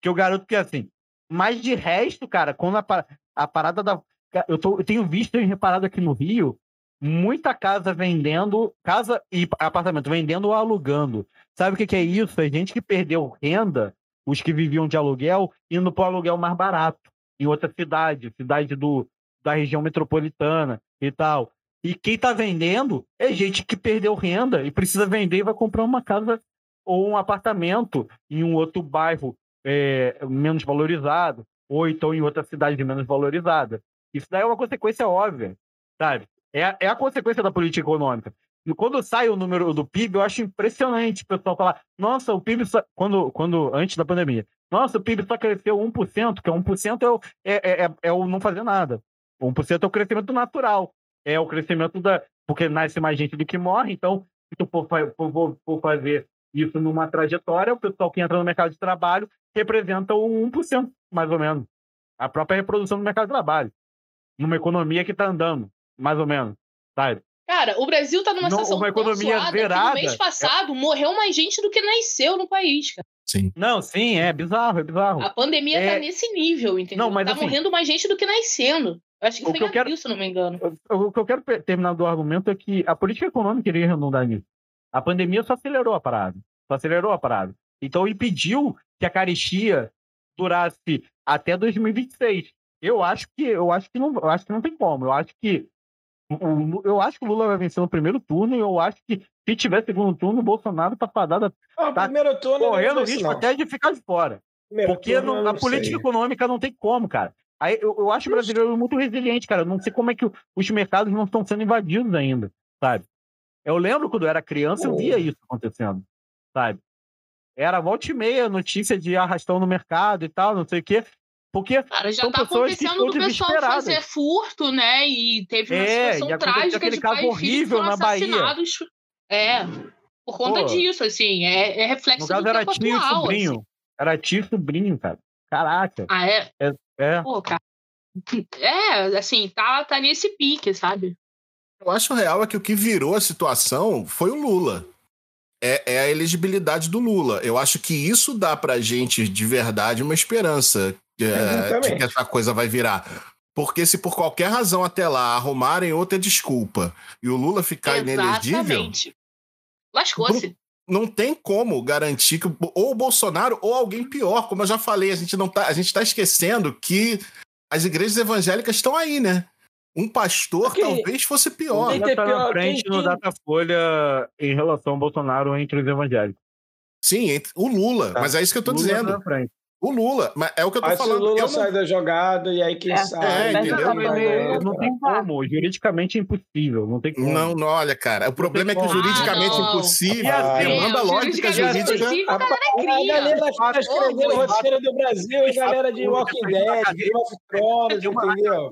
Que eu garanto que é assim. Mas de resto, cara, quando a, a parada da. Eu, tô, eu tenho visto e reparado aqui no Rio muita casa vendendo, casa e apartamento vendendo ou alugando. Sabe o que, que é isso? É gente que perdeu renda, os que viviam de aluguel, indo para o aluguel mais barato, em outra cidade, cidade do, da região metropolitana e tal. E quem está vendendo é gente que perdeu renda e precisa vender e vai comprar uma casa ou um apartamento em um outro bairro é, menos valorizado, ou então em outra cidade menos valorizada. Isso daí é uma consequência óbvia, sabe? É, é a consequência da política econômica. E quando sai o número do PIB, eu acho impressionante o pessoal falar, nossa, o PIB só... quando, quando antes da pandemia, nossa, o PIB só cresceu 1%, que é 1% é o, é, é, é- é o não fazer nada. 1% é o crescimento natural. É o crescimento da. Porque nasce mais gente do que morre, então, se tu for- for- for fazer isso numa trajetória, o pessoal que entra no mercado de trabalho representa o 1%, mais ou menos. A própria reprodução do mercado de trabalho. Numa economia que está andando, mais ou menos. Sabe? Cara, o Brasil tá numa situação uma tão economia zoada no mês é- passado morreu mais gente do que nasceu no país, cara. Sim. Não, sim, é bizarro, é bizarro. A pandemia É- tá nesse nível, entendeu? Não, mas tá assim- morrendo mais gente do que nascendo. Eu acho que O foi que eu quero- se não me engano. O que eu quero terminar do argumento é que a política econômica iria redundar nisso. A pandemia só acelerou a parada. Só acelerou a parada. Então impediu que a caristia durasse até 2026. Eu acho que eu acho que não, eu acho que não tem como. Eu acho que eu acho que o Lula vai vencer no primeiro turno e eu acho que se tiver segundo turno, o Bolsonaro tá fadado Ah, tá primeiro turno correndo risco não. até de ficar de fora. Primeiro Porque turno não- a política sei. econômica não tem como, cara. Aí eu, eu acho o brasileiro muito resiliente, cara. Eu não sei como é que os mercados não estão sendo invadidos ainda, sabe? Eu lembro quando eu era criança, eu via isso acontecendo, sabe? Era volta e meia notícia de arrastão no mercado e tal, não sei o quê. Porque Cara, já são tá pessoas que acontecendo estão do pessoal desesperadas. fazer furto, né? E teve uma É, situação trágica aquele de caso pai e filho que horrível foram na Bahia. assassinados. É, por conta Pô. disso, assim. É, é reflexo No caso do era tempo tio e atual, sobrinho. assim. Era tio e sobrinho, cara. Caraca. Ah, é? É. é. Pô, cara. É, assim, tá, tá nesse pique, sabe? Eu acho real é que o que virou a situação foi o Lula. É, é a elegibilidade do Lula. Eu acho que isso dá pra gente de verdade uma esperança é, de que essa coisa vai virar. Porque se por qualquer razão até lá arrumarem outra desculpa e o Lula ficar inelegível, Exatamente. Lascou-se. não tem como garantir que ou o Bolsonaro ou alguém pior. Como eu já falei, a gente não tá, a gente tá esquecendo que as igrejas evangélicas estão aí, né? Um pastor talvez fosse pior. Já tá na frente no Datafolha em relação ao Bolsonaro entre os evangélicos. Sim, entre- o Lula. Mas é isso que eu tô Lula dizendo. tá frente. O Lula, mas é o que eu tô Aí se o falando. Lula eu não- sai da jogada e aí quem É, sai. é, entendeu? vai Não, tem como. Juridicamente é impossível. Não tem como. Não, não, olha, cara. O problema é que o juridicamente Ah, não. impossível Ah, demanda lógica jurídica. impossível, A, a galera tá escrevendo o roteiro do Brasil e galera de Walking Dead, Game of Thrones, entendeu?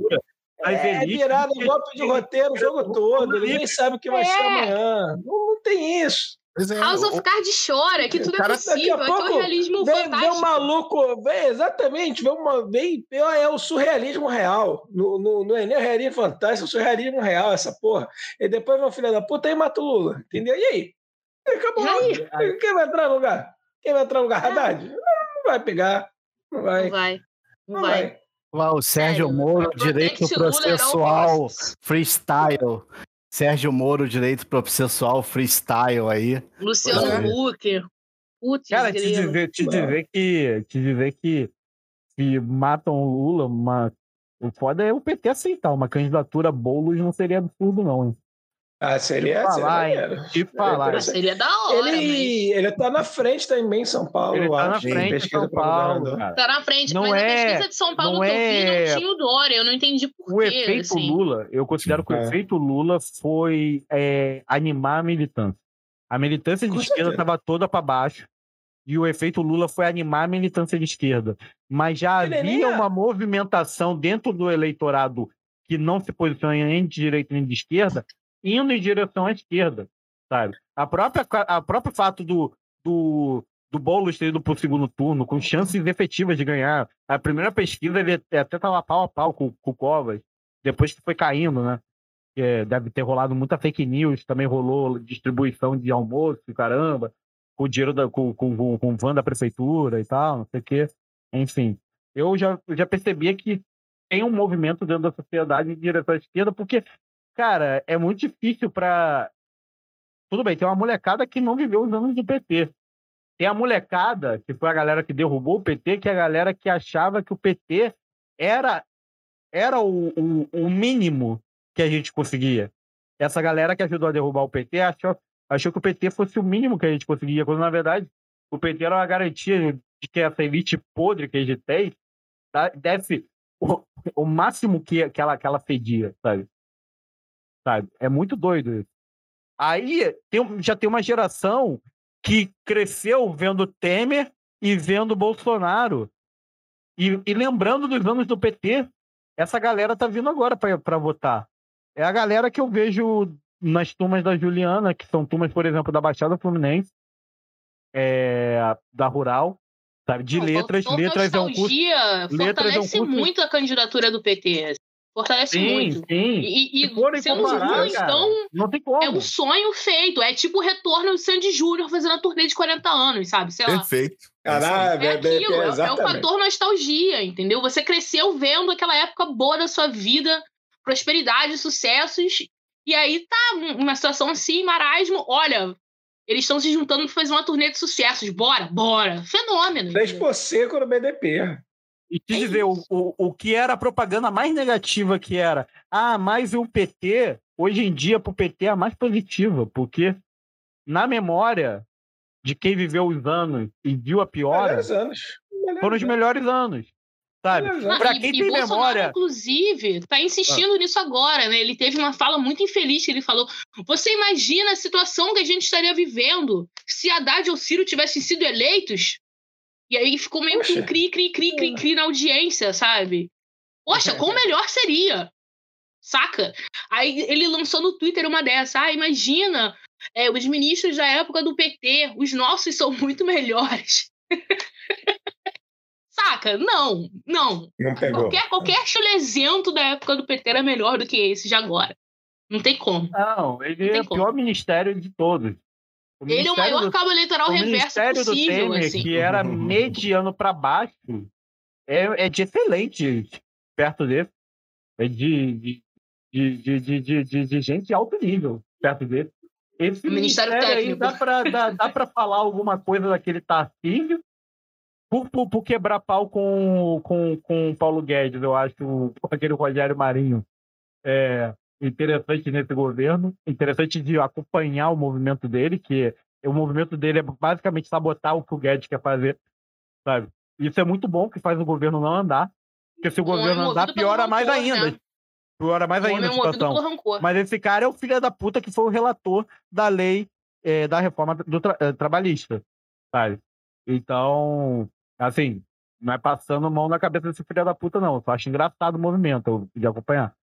É elites- virado golpe de roteiro o jogo todo, ninguém sabe o que vai ser É. amanhã. Não, não tem isso. é, House of Cards chora, que tudo é Cara, possível, daqui a aqui é o realismo vem, vem fantástico. um maluco, vem, exatamente, vem uma, vem, é o surrealismo real. No, no, não é nem o realismo fantástico, é o surrealismo real, essa porra. E depois vem um filho da puta e mata o Lula, entendeu? E aí? Acabou. Quem vai entrar no lugar? Quem vai entrar no lugar? Haddad? Não, não vai pegar. Não vai. Não vai. Não Não vai. vai. Lá, o Sérgio Moro, direito processual freestyle. Sérgio Moro, direito processual freestyle aí. Luciano. Huck. Putz, Cara, te dizer, te dizer que. Te dizer que se matam o Lula, uma, o foda é o PT aceitar. Uma candidatura Boulos não seria absurdo, não, hein? Ah, seria, Te seria falar, hein? maneiro. Te falar. Ah, seria da hora, Ele, ele tá na frente também em São Paulo, Ele tá na acho. frente pesquisa São Paulo, cara. Tá na frente, Não mas é- a pesquisa de São Paulo não que eu vi é- não tinha o Dória. Eu não entendi por O quê. efeito assim. Lula, eu considero que o É. efeito Lula foi é, animar a militância. A militância de Com esquerda estava toda para baixo. E o efeito Lula foi animar a militância de esquerda. Mas já Ele havia é- uma movimentação dentro do eleitorado que não se posiciona nem de direita nem de esquerda, indo em direção à esquerda, sabe? A própria, a próprio fato do, do, do Boulos ter ido para o segundo turno, com chances efetivas de ganhar. A primeira pesquisa ele até estava pau a pau com, com o Covas, depois que foi caindo, né? É, deve ter rolado muita fake news, também rolou distribuição de almoço, caramba, com o dinheiro da, com, com, com o van da prefeitura e tal, não sei o quê. Enfim, eu já, eu já percebia que tem um movimento dentro da sociedade em direção à esquerda, porque, cara, é muito difícil para. Tudo bem, tem uma molecada que não viveu os anos do PT. Tem a molecada, que foi a galera que derrubou o PT, que é a galera que achava que o PT era, era o, o, o mínimo que a gente conseguia. Essa galera que ajudou a derrubar o PT achou, achou que o PT fosse o mínimo que a gente conseguia, quando na verdade o PT era uma garantia de que essa elite podre que a gente tem tá, desse o, o máximo que, que, ela, que ela fedia, sabe? Sabe? É muito doido isso. Aí tem, já tem uma geração que cresceu vendo Temer e vendo Bolsonaro. E, e lembrando dos anos do PT, essa galera tá vindo agora para votar. É a galera que eu vejo nas turmas da Juliana, que são turmas, por exemplo, da Baixada Fluminense, é, da Rural, sabe? De Não, letras, letras é um curso. letras é um fortalece curso- muito a candidatura do PT. Fortalece Sim, muito. sim. E, e, Se sendo comparar, ruim, cara, então não tem como. é um sonho feito. É tipo o retorno do Sandy Júnior fazendo a turnê de 40 anos, sabe? Sei lá. Perfeito. Caralho, É é, bem- aquilo, é, é o exatamente. fator nostalgia, entendeu? Você cresceu vendo aquela época boa da sua vida, prosperidade, sucessos, e aí tá uma situação assim, marasmo. Olha, eles estão se juntando pra fazer uma turnê de sucessos. Bora, bora. Fenômeno. 10 por seco no BDP. E te dizer, o, o, o que era a propaganda mais negativa que era, ah, mas o PT, hoje em dia, pro PT é a mais positiva, porque na memória de quem viveu os anos e viu a piora, Melhores anos. Melhores foram os melhores anos. Sabe? Melhores Ah, Pra e- quem e tem Bolsonaro, memória. inclusive, tá insistindo nisso agora, né? Ele teve uma fala muito infeliz que ele falou: Você imagina a situação que a gente estaria vivendo se Haddad ou Ciro tivessem sido eleitos? E aí ficou meio com cri, cri, cri, cri, cri na audiência, sabe? Poxa, [laughs] quão melhor seria? Saca? Aí ele lançou no Twitter uma dessa. Ah, imagina é, os ministros da época do PT, os nossos [laughs] são muito melhores. [laughs] Saca? Não, não. Não pegou. Qualquer, qualquer chulezento da época do PT era melhor do que esse de agora. Não tem como. Não, ele é o pior ministério de todos. O Ele é o maior do- cabo eleitoral o reverso ministério possível, do Temer, assim. que era mediano para baixo, é, é de excelente perto dele. É de, de, de, de, de, de, de- gente de alto nível perto dele. Esse O Ministério ministério aí Técnico. dá para dá, dá pra falar alguma coisa daquele Tarcísio por, por, por quebrar pau com, com, com o Paulo Guedes, eu acho, aquele Rogério Marinho. É, interessante nesse governo, interessante de acompanhar o movimento dele, que o movimento dele é basicamente sabotar o que o Guedes quer fazer, sabe? Isso é muito bom que faz o governo não andar, porque se o homem governo andar, piora mais rancor, ainda. né? Piora mais ainda a movido situação. Mas esse cara é o filho da puta que foi o relator da lei eh, da reforma do tra- eh, trabalhista, sabe? Então, assim, não é passando mão na cabeça desse filho da puta, não. Eu só acho engraçado o movimento eu- de acompanhar.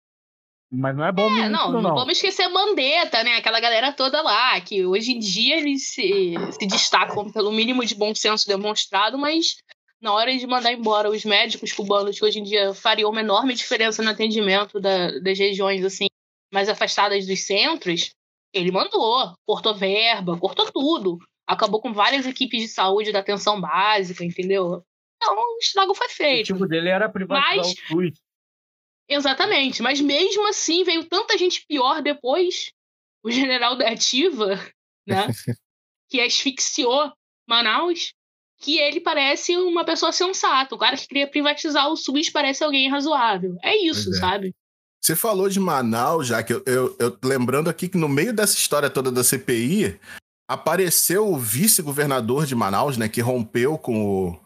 Mas não é bom É, não, não. não vamos esquecer a Mandetta, né? Aquela galera toda lá, que hoje em dia eles se, se destacam pelo mínimo de bom senso demonstrado, mas na hora de mandar embora os médicos cubanos, que hoje em dia fariam uma enorme diferença no atendimento da- das regiões assim mais afastadas dos centros, ele mandou, cortou verba, cortou tudo. Acabou com várias equipes de saúde da atenção básica, entendeu? Então, o estrago foi O feito. tipo dele era privatizar Mas- o SUS. Exatamente, mas mesmo assim veio tanta gente pior depois. O general da Ativa, né? que asfixiou Manaus, que ele parece uma pessoa sensata. O cara que queria privatizar o SUS parece alguém razoável. É isso, é. sabe? Você falou de Manaus, já que eu, eu, eu- lembrando aqui que no meio dessa história toda da CPI, apareceu o vice-governador de Manaus, né, que rompeu com o,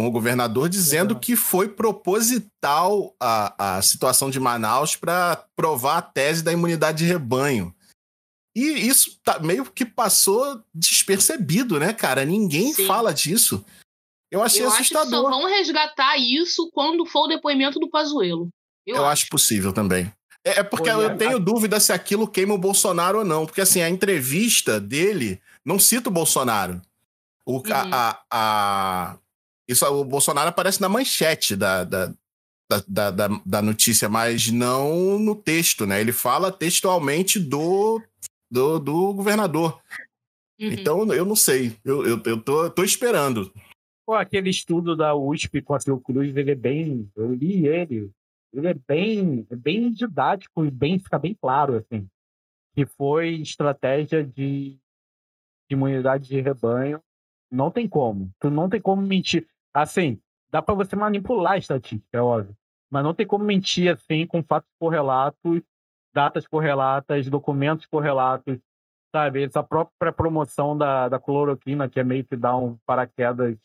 com o governador, dizendo que foi proposital a, a situação de Manaus para provar a tese da imunidade de rebanho. E isso tá, meio que passou despercebido, né, cara? Ninguém Sim. fala disso. Eu achei Eu acho que só assustador. vão resgatar isso quando for o depoimento do Pazuello. Eu, Eu, acho possível também. É, é porque e eu a- tenho dúvida se aquilo queima o Bolsonaro ou não. Porque, assim, a entrevista dele não cita o Bolsonaro. O, Uhum. a, a, a- isso, o Bolsonaro aparece na manchete da, da, da, da, da- da notícia, mas não no texto, né? Ele fala textualmente do, do, do governador. Uhum. Então, eu não sei. Eu, eu, eu tô, tô esperando. Pô, aquele estudo da USP com a Fiocruz, ele é bem. Eu li ele. Ele é bem, é bem didático e bem, fica bem claro, assim. Que foi estratégia de, de imunidade de rebanho. Não tem como. Tu não tem como mentir. Assim, dá pra você manipular a estatística, é óbvio. Mas não tem como mentir assim com fatos correlatos, datas correlatas, documentos correlatos, sabe? Essa própria promoção da, da cloroquina, que é meio que dar um paraquedas,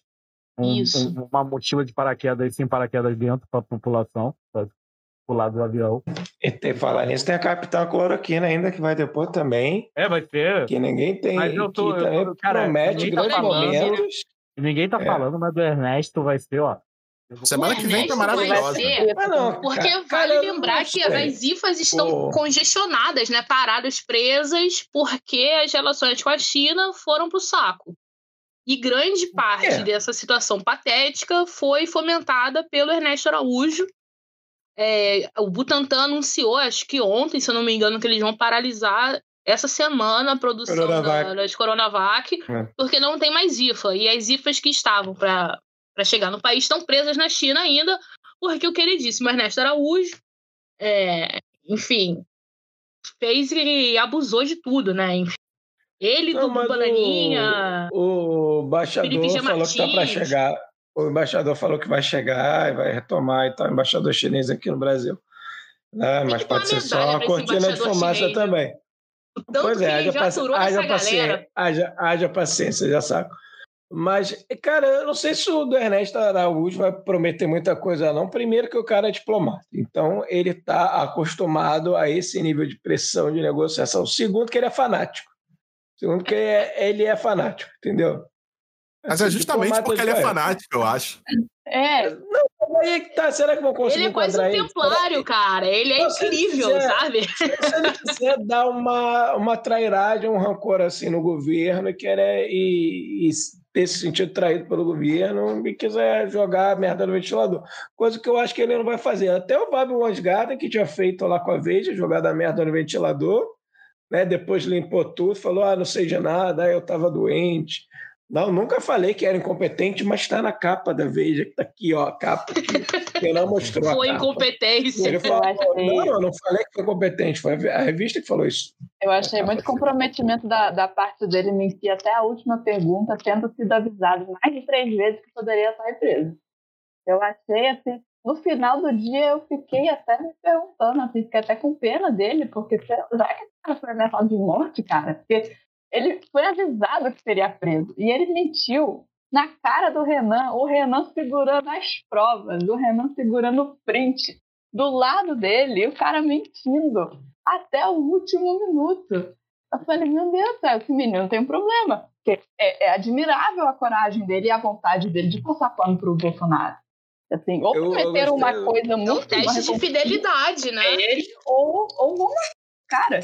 um- Isso. um- uma mochila de paraquedas sem paraquedas dentro para a população, para pular do avião. E tem, falar nisso, tem a Capitã Cloroquina ainda, que vai depois também. É, vai ser. Que ninguém tem. Mas eu tô- que eu cara, promete tá grandes falando. momentos. Ninguém tá É. falando, mas do Ernesto vai ser, ó. Semana que vem tá maravilhosa. vai ser- Mas não, Porque vale cara, lembrar que as IFAs estão Pô. congestionadas, né? Paradas, presas, porque as relações com a China foram pro saco. E grande parte É. dessa situação patética foi fomentada pelo Ernesto Araújo. É, o Butantan anunciou, acho que ontem, se eu não me engano, que eles vão paralisar essa semana a produção Coronavac. da, das Coronavac, É. porque não tem mais IFA. E as IFAs que estavam para chegar no país estão presas na China ainda, porque o queridíssimo Ernesto Araújo, é, enfim, fez e abusou de tudo, né? Enfim, ele, Não, do Bananinha. O embaixador Felipe G. falou que tá para Martins. chegar. O embaixador falou que vai chegar e vai retomar e tal, embaixador chinês aqui no Brasil. Né? Mas que pode ser medalha só uma cortina de fumaça chinês, viu? Tanto pois é, que ele haja, já paci- aturou haja essa paciência, galera. haja, haja paciência, já saco. Mas, cara, eu não sei se o do Ernesto Araújo vai prometer muita coisa, não. Primeiro que o cara é diplomata, então ele está acostumado a esse nível de pressão de negociação. Segundo que ele é fanático. Segundo que ele é, ele é fanático, entendeu? Mas é justamente Diplomata porque ele é de- fanático, eu acho. É. Não, aí é que tá. Será que vão conseguir Ele é quase um enquadrar ele? templário, cara. Ele é Não, incrível, quiser- sabe? Se ele quiser dar uma, uma trairagem, um rancor assim no governo e, querer, e, e ter se sentido traído pelo governo e quiser jogar a merda no ventilador. Coisa que eu acho que ele não vai fazer. Até o Fábio Wansgarten, que tinha feito lá com a Veja, jogado a merda no ventilador, né? depois limpou tudo, falou: ah, não sei de nada, eu estava doente. Não, nunca falei que era incompetente, mas está na capa da Veja, que tá aqui, ó, a capa. Que não mostrou. a Foi capa. incompetência. Ele falou, achei- não, eu não falei que foi competente, foi a revista que falou isso. Eu achei muito comprometimento da, da parte dele em si, até a última pergunta, tendo sido avisado mais de três vezes que poderia estar preso. Eu achei assim, no final do dia eu fiquei até me perguntando, assim, fiquei até com pena dele, porque será que esse cara foi ameaçado de morte, cara? Porque ele foi avisado que seria preso e ele mentiu na cara do Renan, o Renan segurando as provas, o Renan segurando o print do lado dele, e o cara mentindo até o último minuto. Eu falei, meu Deus, céu, esse menino tem um problema. Porque é, é admirável a coragem dele e a vontade dele de passar pano pro Bolsonaro. Assim, ou Eu- eu prometeram uma gostei- coisa É um muito teste mais de fidelidade, né? ele, ou, ou o cara,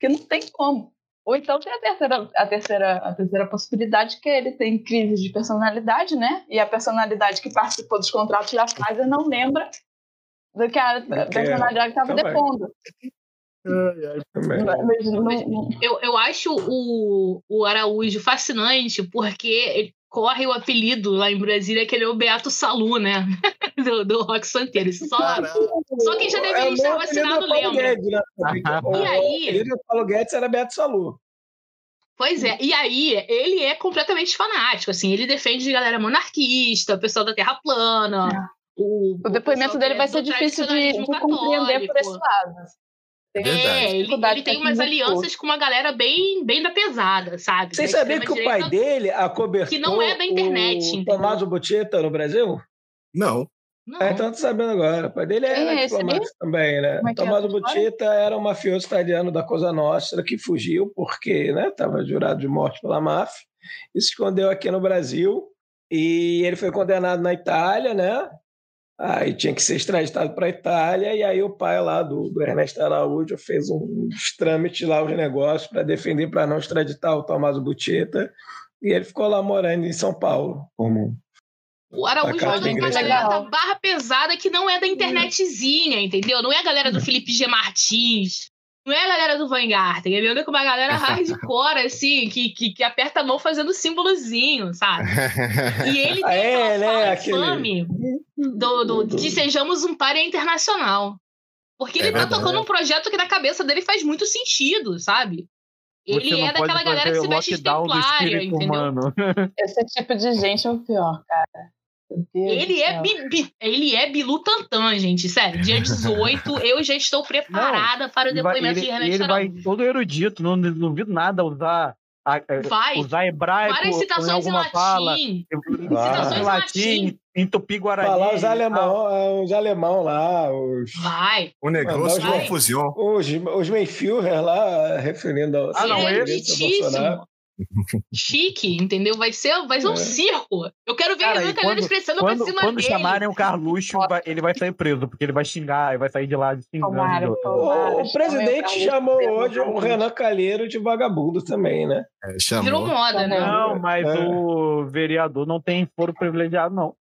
que não tem como. Ou então tem a terceira, a terceira, a terceira possibilidade, que ele tem crise de personalidade, né? E a personalidade que participou dos contratos da Pfizer não lembra do que a personalidade que estava depondo. Eu, eu acho o, o Araújo fascinante porque ele corre o apelido lá em Brasília que ele é o Beato Salu, né? [laughs] Do, do Rock Santeiro. Só, só quem já É deveria o estar vacinado é Paulo lembra. Guedes, né? [laughs] O- E aí? O Paulo Guedes era Beto Salu. Pois é, e aí ele é completamente fanático, assim, ele defende galera monarquista, o pessoal da Terra plana. O, O depoimento dele vai ser difícil de, de compreender por esse lado. É, ele, ele tem umas alianças com uma galera bem, bem da pesada, sabe? Vocês sabiam que o pai dele acobertou Que não é da internet, o? Tommaso Butchetta no Brasil? Não. É, então tô sabendo agora. O pai dele era é diplomático também, né? É é essa história? Butchetta era um mafioso italiano da Cosa Nostra que fugiu porque né, estava jurado de morte pela máfia e se escondeu aqui no Brasil. E ele foi condenado na Itália, né? Aí tinha que ser extraditado para a Itália, e aí o pai lá do, do Ernesto Araújo fez um, uns trâmites lá, os negócios, para defender, para não extraditar o Tommaso Butchetta, e ele ficou lá morando em São Paulo, como O Araújo anda com uma galera da barra pesada que não é da internetzinha, entendeu? Não é a galera do Felipe G. Martins. Não é a galera do Vanguard. Ele anda com uma galera [laughs] hardcore, assim, que, que, que aperta a mão fazendo símbolozinho, sabe? E ele tem [laughs] é, aquela né, aquele- infame do, do, de que sejamos um páreo internacional. Porque ele É tá verdade. tocando um projeto que na cabeça dele faz muito sentido, sabe? Ele Você é daquela galera que se veste de espírito entendeu? humano. Esse tipo de gente é o pior, cara. Deus Ele é, céu. bi, bi- ele é Bilu Tantan, gente. Sério, dia [laughs] 18, eu já estou preparada para o vai, depoimento ele, de Ernesto ele vai Araújo. todo erudito, não não duvido nada usar, a- é, Vai. usar hebraico Várias em citações em alguma latim. fala, Citações em latim, em tupi-guarani. falar os alemão, os alemão lá, os. Vai. O negócio é confusão. Os, os Mayfield lá, referindo ao. Ah, não, ele é. Chique, entendeu? Vai ser, vai ser um É. circo. Eu quero ver Cara, Renan e Calheiros quando, crescendo quando, pra cima quando dele. chamarem o Carluxo, vai- ele vai sair preso, porque ele vai xingar, ele vai sair de lá xingando. Tomara, tomara. O, o presidente o chamou hoje o Renan Calheiro de vagabundo também, né? É, chamou. Virou moda, né? Não, mas É. o vereador não tem foro privilegiado, não.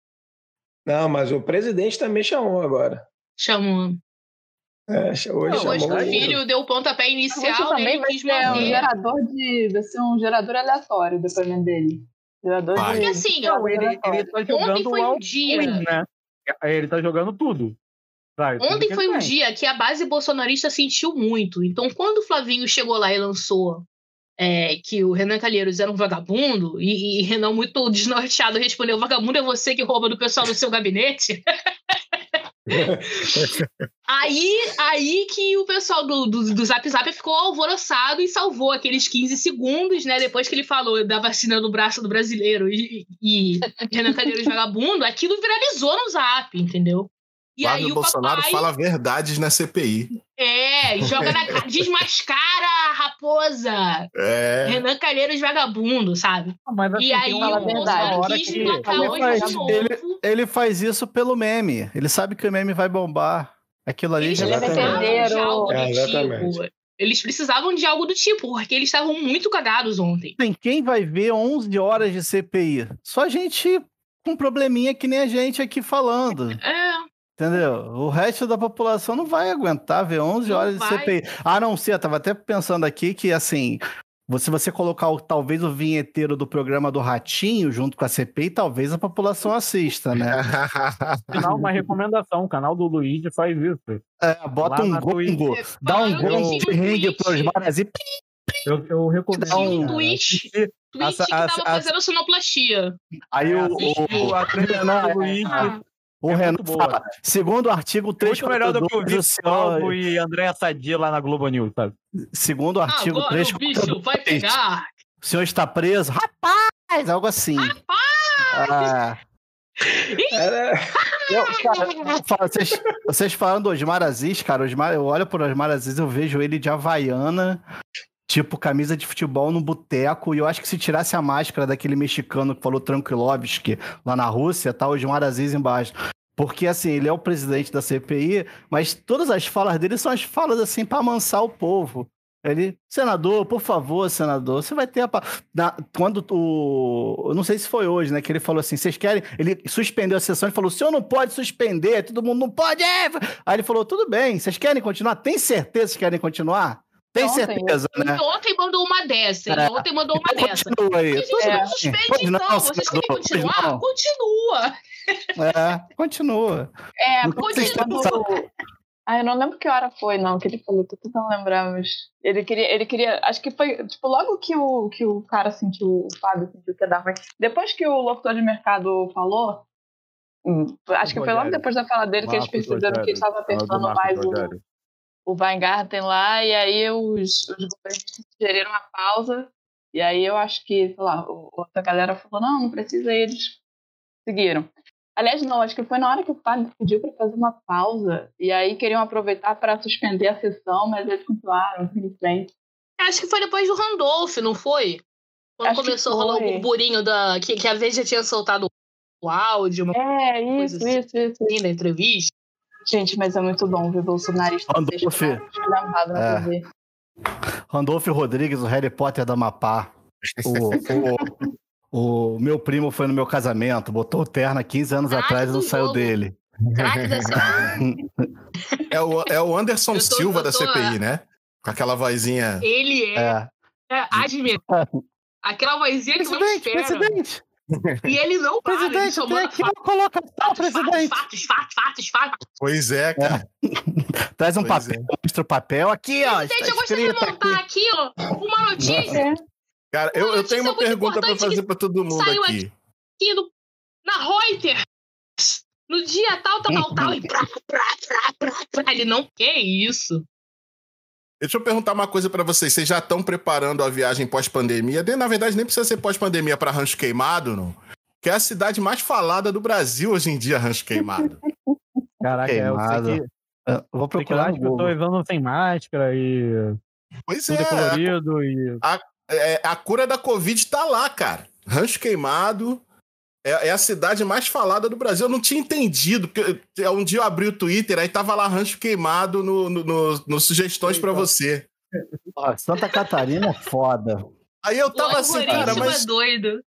Não, mas o presidente também chamou agora. Chamou. É, hoje Não, hoje o o- filho deu o pontapé Hoje inicial, também né? vai Quis ser um gerador de. Vai ser um gerador aleatório o depoimento dele. Gerador Vai. de. Porque assim, Não, ele, ele tá Ontem jogando foi um dia. Queen, né? Ele tá jogando tudo. Vai, Ontem que foi um dia que a base bolsonarista sentiu muito. Então, quando o Flavinho chegou lá e lançou é, que o Renan Calheiros era um vagabundo, e, e Renan, muito desnorteado, respondeu: vagabundo é você que rouba do pessoal do seu gabinete. [laughs] aí, aí que o pessoal do, do, do Zap Zap ficou alvoroçado e salvou aqueles 15 segundos, né? Depois que ele falou da vacina no braço do brasileiro e, e Renan Calheiros [laughs] vagabundo, aquilo viralizou no Zap, entendeu? E aí Flávio o Bolsonaro papai fala verdades na CPI. é, joga na cara, desmascara a raposa. É. Renan Calheiros vagabundo, sabe? assim, e aí tem uma o verdade. Bolsonaro quis me matar Ele hoje faz, de novo. ele, ele faz isso pelo meme. Ele sabe que o meme vai bombar. Aquilo ali Eles já precisavam de algo do É, tipo. exatamente. Eles precisavam de algo do tipo, porque eles estavam muito cagados ontem. Tem quem vai ver 11 horas de CPI? Só gente com probleminha que nem a gente aqui falando. É. Entendeu? O resto da população não vai aguentar ver 11 Não horas vai. de CPI. A não ser, eu tava até pensando aqui que, assim, se você colocar o- talvez o vinheteiro do programa do Ratinho junto com a CPI, talvez a população assista, né? [laughs] Final, uma recomendação. O canal do Luigi faz isso. É, bota Lá um gongo, dá um gongo de tinha um ringue tweet. pros maras e Eu, eu recomendo. Um- Tinha um Twitch, Twitch que tava essa- fazendo sonoplastia. Aí É, o, assiste o, o- a transmissão Renan, do Luigi. é, o É Renan boa. fala, segundo o artigo Muito melhor do que o 342 do Vitor e André Sadia lá na Globo News, sabe? segundo o artigo Agora o bicho 342, vai pegar. o senhor está preso, rapaz, algo assim. Ah, eu, cara, eu falo, vocês, vocês falando do Osmar Aziz, cara, Osmar, eu olho pro Osmar Aziz, eu vejo ele de Havaiana, tipo camisa de futebol no boteco, e eu acho que se tirasse a máscara daquele mexicano que falou Tranquilovski lá na Rússia, tá o Osmar Aziz embaixo. Porque, assim, ele é o presidente da CPI, mas todas as falas dele são as falas, assim, pra amansar o povo. Ele, senador, por favor, senador, você vai ter a. pa-" Na- quando o. Eu não sei se foi hoje, né? Que ele falou assim: vocês querem. Ele suspendeu a sessão e falou: o senhor não pode suspender, todo mundo não pode. é!" Aí ele falou: tudo bem, vocês querem continuar? Tem certeza que querem continuar? Tem Ontem. certeza, né? Ontem mandou uma dessa? É. Ontem mandou uma Então dessa. continua aí. Gente Tudo não suspende, não, então. Vocês senador, querem pois continuar? Continua. É, continua. É, Não quando... Ah, eu não lembro que hora foi, não, que ele falou, tô tentando lembrar, mas ele queria, ele queria, acho que foi, tipo, logo que o, que o cara sentiu, o Fábio sentiu que ia dar ruim, depois que o locutor de mercado falou, hum, acho que foi logo depois da fala dele que eles perceberam que eles estavam Rogério. apertando mais o, o Weingarten lá, e aí os, os governistas sugeriram uma pausa, e aí eu acho que, sei lá, o- outra galera falou, não, não precisa, e eles seguiram. Aliás, não, acho que foi na hora que o Fábio pediu para fazer uma pausa, e aí queriam aproveitar para suspender a sessão, mas eles continuaram, frente. Acho que foi depois do Randolph, não foi? Quando Acho começou a rolar o burburinho da. Que, que a vez já tinha soltado o áudio, uma É, coisa isso, assim, isso, isso. assim, da entrevista. Gente, mas é muito bom ver bolsonarista Randolph. na É. TV. Randolfo Rodrigues, o Harry Potter da Mapá. O, o, o meu primo foi no meu casamento, botou o terno há 15 anos atrás e não saiu dele. Craque da. [laughs] É o, é o Anderson tô- Silva eu da tô, CPI, né? Com aquela vozinha. Ele é. é admiro. [laughs] Aquela vozinha que não Presidente, espera. presidente. E ele não para, ele Presidente, só tem aqui uma colocação, presidente. fatos, fatos, fatos, fatos. Pois é, cara. [laughs] Traz um Pois papel, mostra o papel. Aqui, ó. Gente, Está eu gostaria de montar aqui, ó, uma notícia Cara, eu, eu tenho uma muito pergunta pra importante fazer pra todo mundo saiu aqui. aqui no, na Reuters. No dia tal, tal, tal, tal. E prá, prá, prá. Ele não quer isso. Deixa eu perguntar uma coisa pra vocês. Vocês já estão preparando a viagem pós-pandemia? De- Na verdade, nem precisa ser pós-pandemia pra Rancho Queimado, não? Que é a cidade mais falada do Brasil hoje em dia, Rancho Queimado. [laughs] Caraca, é, eu Queimado. sei que, Eu vou sei que lá procurar as Google. pessoas andam sem máscara e Pois tudo é é. colorido e... A, é, a cura da Covid tá lá, cara. Rancho Queimado é, é a cidade mais falada do Brasil. Eu não tinha entendido, porque eu- um dia eu abri o Twitter, aí tava lá Rancho Queimado no, no, no- no sugestões pra você. [laughs] Ó, Santa Catarina é foda. Aí eu O tava assim, cara, mas. é doido.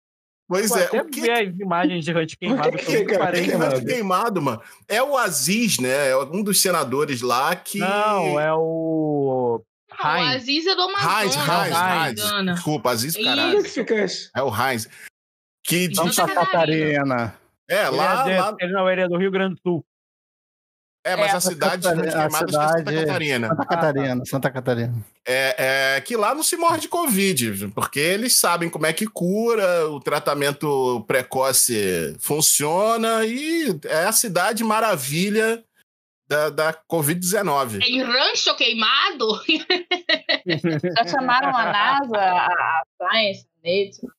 Pois Pô, é, até o que ver as imagens de rancho queimado que parei, rancho mano. queimado, mano. É o Aziz, né? É um dos senadores lá que. Não, é o... Não, o Heinz. Aziz é do Amazonas, Heinz, Heinz, Heinz. Desculpa, Aziz, caralho. isso? É o Heinz. Que diz. Santa Catarina. É, lá, é de- lá. ele não, ele é do Rio Grande do Sul. É, mas É, a cidade de A Rancho Queimado acho que é Santa cidade- Catarina. Santa Catarina, Santa Catarina. É, é que lá não se morre de Covid, porque eles sabem como é que cura, o tratamento precoce funciona e é a cidade maravilha da, da Covid-19. Em rancho queimado? Já chamaram a NASA, a Science, a Nature,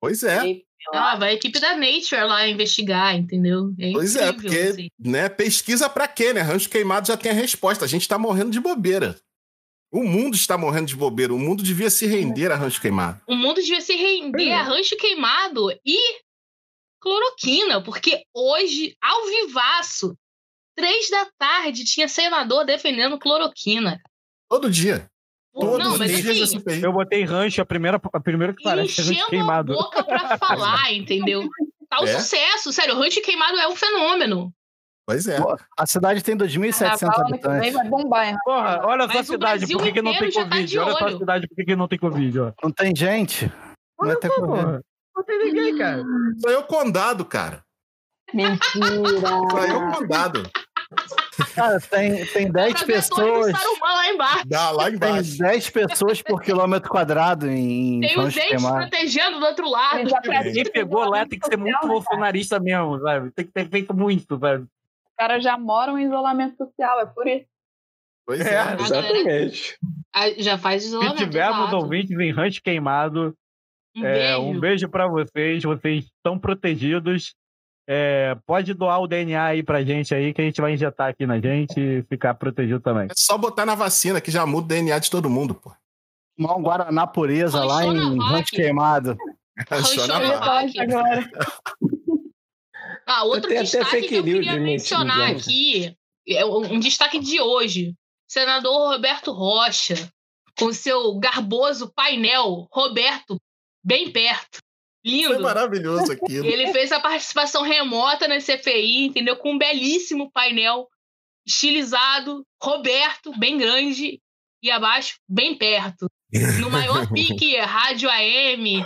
Pois é. Ah, vai a equipe da Nature lá investigar, entendeu? É Pois é, incrível, porque, assim. né, pesquisa pra quê, né? Rancho queimado já tem a resposta. A gente tá morrendo de bobeira. O mundo está morrendo de bobeira. O mundo devia se render a rancho queimado. O mundo devia se render é. a rancho queimado e cloroquina, porque hoje, ao vivaço, três da tarde, tinha senador defendendo cloroquina. Todo dia. Pô, não, mas assim, Eu botei rancho, a primeira, a primeira que parece é rancho enchendo a queimado. boca pra falar, [laughs] entendeu? Tá um É? sucesso, sério, o rancho queimado é um fenômeno. Pois é. A cidade tem 2.700 habitantes. vai bombar, hein? Porra, olha só a o cidade, por que, que não tem tá Covid? de olha só a cidade, por que, que não tem Covid? Ó. Não tem gente. Não vai ter Covid. Não tem ninguém, cara. Só eu condado, cara. Mentira. Só eu condado. Cara, tem, tem 10 pessoas. Lá embaixo. Dá lá Tem embaixo. 10 pessoas por quilômetro quadrado em Tem os Rancho entes Queimado. protegendo do outro lado. Quem pegou lá tem que ser muito bolsonarista mesmo, sabe? Tem que ter feito muito, velho. Os caras já moram em isolamento social, é por isso. Pois É, é. Exatamente. Já faz Se isolamento. tivermos exato. ouvintes em rancho queimado, Um é, beijo. um beijo pra vocês. Vocês estão protegidos. É, pode doar o DNA aí pra gente aí, que a gente vai injetar aqui na gente e ficar protegido também. É só botar na vacina que já muda o DNA de todo mundo, pô. Tomar um Guaraná pureza lá em Rancho Rock. Queimado. Rock. [laughs] Ah, outro Tem até destaque fake que eu queria mencionar mentira. aqui, é um destaque de hoje. Senador Roberto Rocha, com seu garboso painel, Roberto, bem perto. Foi Lindo. maravilhoso aquilo. Ele fez a participação remota na CPI, entendeu? Com um belíssimo painel estilizado, Roberto, bem grande, e abaixo, bem perto. No maior [laughs] pique, rádio AM,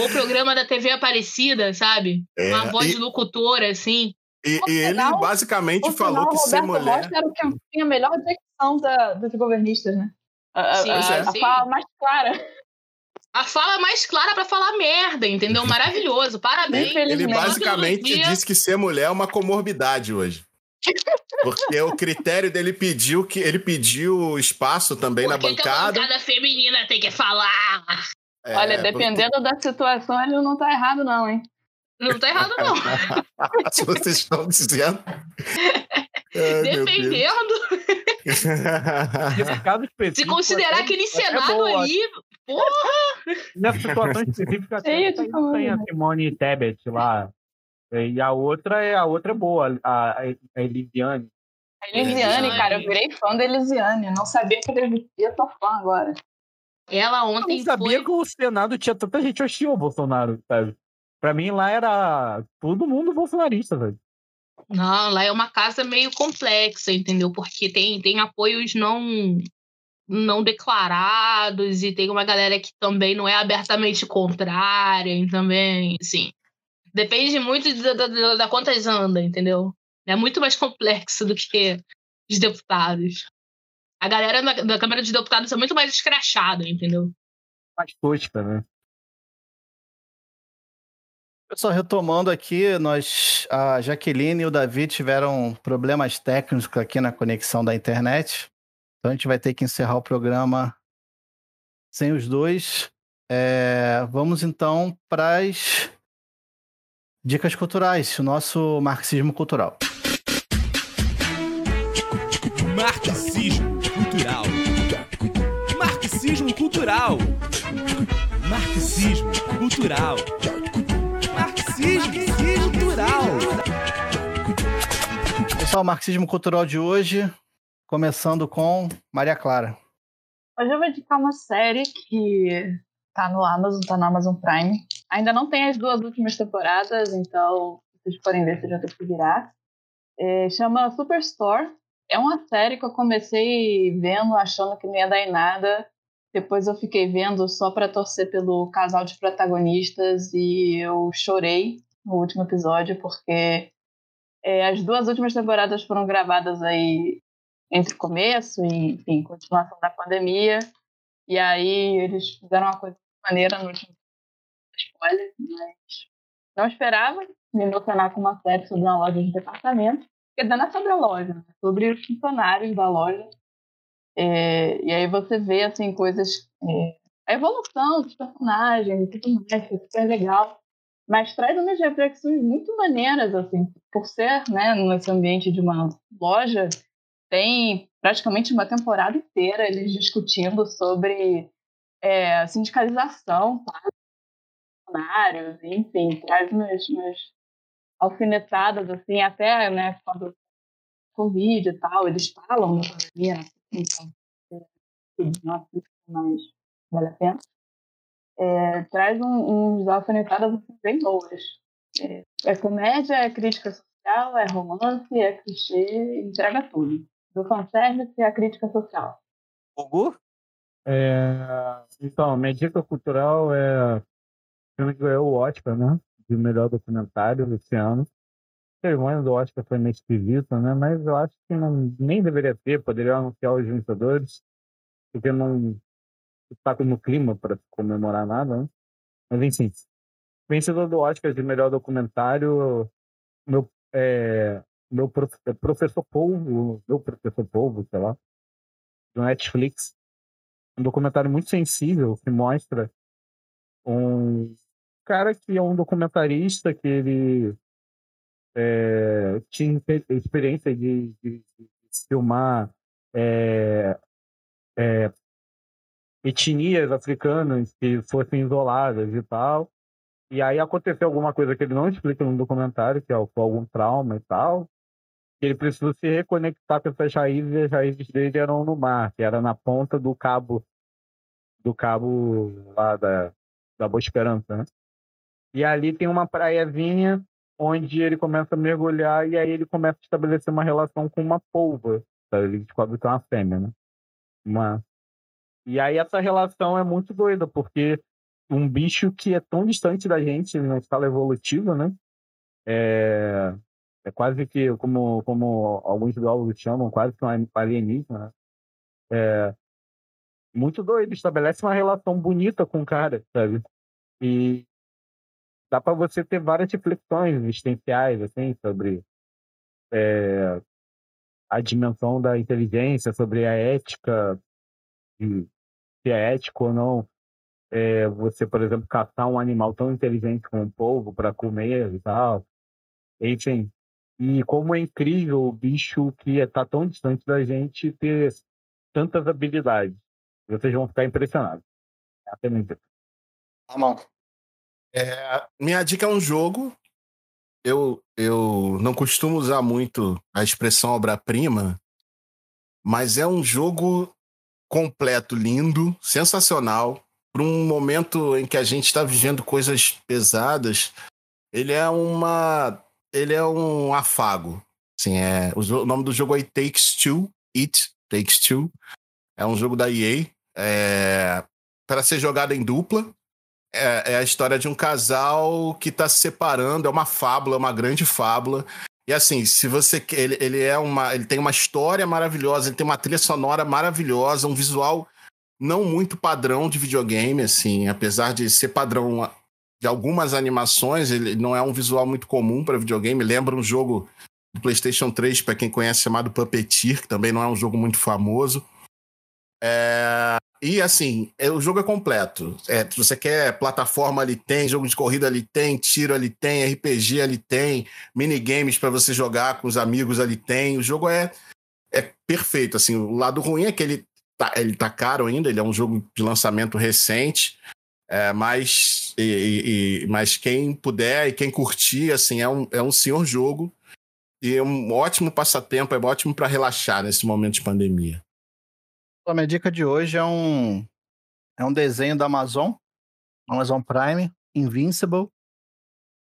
ou programa da TV Aparecida, sabe? É, Uma voz e- de locutora, assim. E, e ele final- basicamente falou final, que ser Roberto mulher. Rocha era o que tinha a melhor dicção da, dos governistas, né? A, a- Sim, a- a sim. fala mais clara. A fala mais clara pra falar merda, entendeu? [laughs] Maravilhoso. Parabéns. Ele basicamente disse que ser mulher é uma comorbidade hoje. Porque o critério dele pediu que ele pediu espaço também Por na que, que a bancada. bancada feminina tem que falar? É, Olha, dependendo da situação, ele não tá errado, não, hein? Não tá errado, não. [laughs] Se vocês estão dizendo. [laughs] Ai. Defendendo. Nesse caso específico, Se considerar aquele até Senado boa. ali, porra! Nessa situação específica, tem, a? Simone Tebet lá. E a outra é, a outra é boa, a, a, a Elisiane. A Elisiane, cara, eu virei fã da Elisiane. Não sabia que ela existia, tô fã agora. Ela Eu ontem não sabia foi... que o Senado tinha tanta gente hostil ao Bolsonaro, sabe? Pra mim lá era todo mundo bolsonarista, velho. Não, lá é uma casa meio complexa, entendeu? Porque tem, tem apoios não não declarados e tem uma galera que também não é abertamente contrária e também, assim, depende muito da, da, da- quantas anda, entendeu? É muito mais complexo do que os deputados. A galera da, da Câmara de Deputados é muito mais escrachada, entendeu? Mais tosca, né? Pessoal, retomando aqui, nós, a Jaqueline e o Davi tiveram problemas técnicos aqui na conexão da internet. Então a gente vai ter que encerrar o programa sem os dois. É, vamos então para as dicas culturais, o nosso marxismo cultural. Marxismo cultural. Marxismo cultural. Marxismo cultural. Marxismo cultural. Pessoal, o marxismo cultural de hoje, começando com Maria Clara. Hoje eu vou indicar uma série que tá no Amazon, tá no Amazon Prime. Ainda não tem as duas últimas temporadas, então se vocês forem ver, vocês já tem que virar. É, chama Superstore. É uma série que eu comecei vendo, achando que não ia dar em nada. Depois eu fiquei vendo só para torcer pelo casal de protagonistas e eu chorei no último episódio, porque é, as duas últimas temporadas foram gravadas aí entre começo e, enfim, continuação da pandemia. E aí eles fizeram uma coisa maneira no último spoiler, mas não esperava me emocionar com uma série sobre uma loja de departamento. Porque não é sobre a loja, né? é sobre os funcionários da loja. É, e aí você vê, assim, coisas... é, a evolução dos personagens tudo mais, que é super legal. mas traz umas reflexões muito maneiras, assim, por ser, né, nesse ambiente de uma loja, tem praticamente uma temporada inteira eles discutindo sobre é, sindicalização, sabe? funcionários, enfim, traz umas, umas alfinetadas, assim, até, né, quando Covid e tal, eles falam na pandemia, né, então, é, nossa, mas vale a pena. É, traz um, uns alfinetadas assim, bem boas. É, é, comédia, é crítica social, é romance, é clichê, entrega tudo. Do fanservice à crítica social. Hugo? É, então, minha dica cultural é o filme que ganhou o Oscar, né? De melhor documentário esse ano. A cerimônia do Oscar foi meio esquisita, né? Mas eu acho que não, nem deveria ter, poderia anunciar os vencedores, porque não está no clima para comemorar nada, né? Mas enfim, vencedor do Oscar de melhor documentário, meu, é, meu é professor Polvo, meu professor Polvo, sei lá, do Netflix, um documentário muito sensível que mostra um cara que é um documentarista que ele é, tinha experiência de, de, de filmar é, é, etnias africanas que fossem isoladas e tal. E aí aconteceu alguma coisa que ele não explica no documentário, que é algum trauma e tal. Ele precisou se reconectar com essas raízes, e as raízes dele eram no mar, que era na ponta do cabo do cabo lá da, da Boa Esperança, né? E ali tem uma praiazinha onde ele começa a mergulhar e aí ele começa a estabelecer uma relação com uma polva. Tá? Ele descobre que é uma fêmea, né? Uma... E aí essa relação é muito doida, porque um bicho que é tão distante da gente na escala evolutiva, né? É, é quase que, como, como alguns biólogos chamam, quase que um alienígena, né? É, muito doido, estabelece uma relação bonita com o cara, sabe? E dá para você ter várias reflexões existenciais, assim, sobre é, a dimensão da inteligência, sobre a ética, se é ético ou não é, você, por exemplo, caçar um animal tão inteligente como um polvo para comer e tal. Enfim, e como é incrível o bicho que está tão distante da gente ter tantas habilidades. Vocês vão ficar impressionados. Até muito. Ramon. É, minha dica é um jogo. Eu, eu não costumo usar muito a expressão obra-prima, mas é um jogo completo, lindo, sensacional. Para um momento em que a gente está vivendo coisas pesadas, ele é uma, ele é um afago. Assim, é, o nome do jogo é Takes Two, It Takes Two. É um jogo da EA. É, para ser jogado em dupla. É, é, a história de um casal que está se separando. É uma fábula, uma grande fábula. E assim, se você ele, ele é uma, ele tem uma história maravilhosa, ele tem uma trilha sonora maravilhosa, um visual não muito padrão de videogame, assim, apesar de ser padrão de algumas animações, ele não é um visual muito comum para videogame. Lembra um jogo do PlayStation 3, para quem conhece, chamado Puppeteer, que também não é um jogo muito famoso. É... E assim, é, o jogo é completo. É, se você quer plataforma, ali tem, jogo de corrida ali tem, tiro ali tem, RPG ali tem, minigames para você jogar com os amigos ali tem. O jogo é, é perfeito. Assim, o lado ruim é que ele tá, ele tá caro ainda, ele é um jogo de lançamento recente. É, mas, e, e, mas quem puder e quem curtir, assim, é um, é um senhor jogo e é um ótimo passatempo, é ótimo para relaxar nesse momento de pandemia. A minha dica de hoje é um, é um desenho da Amazon, Amazon Prime, Invincible.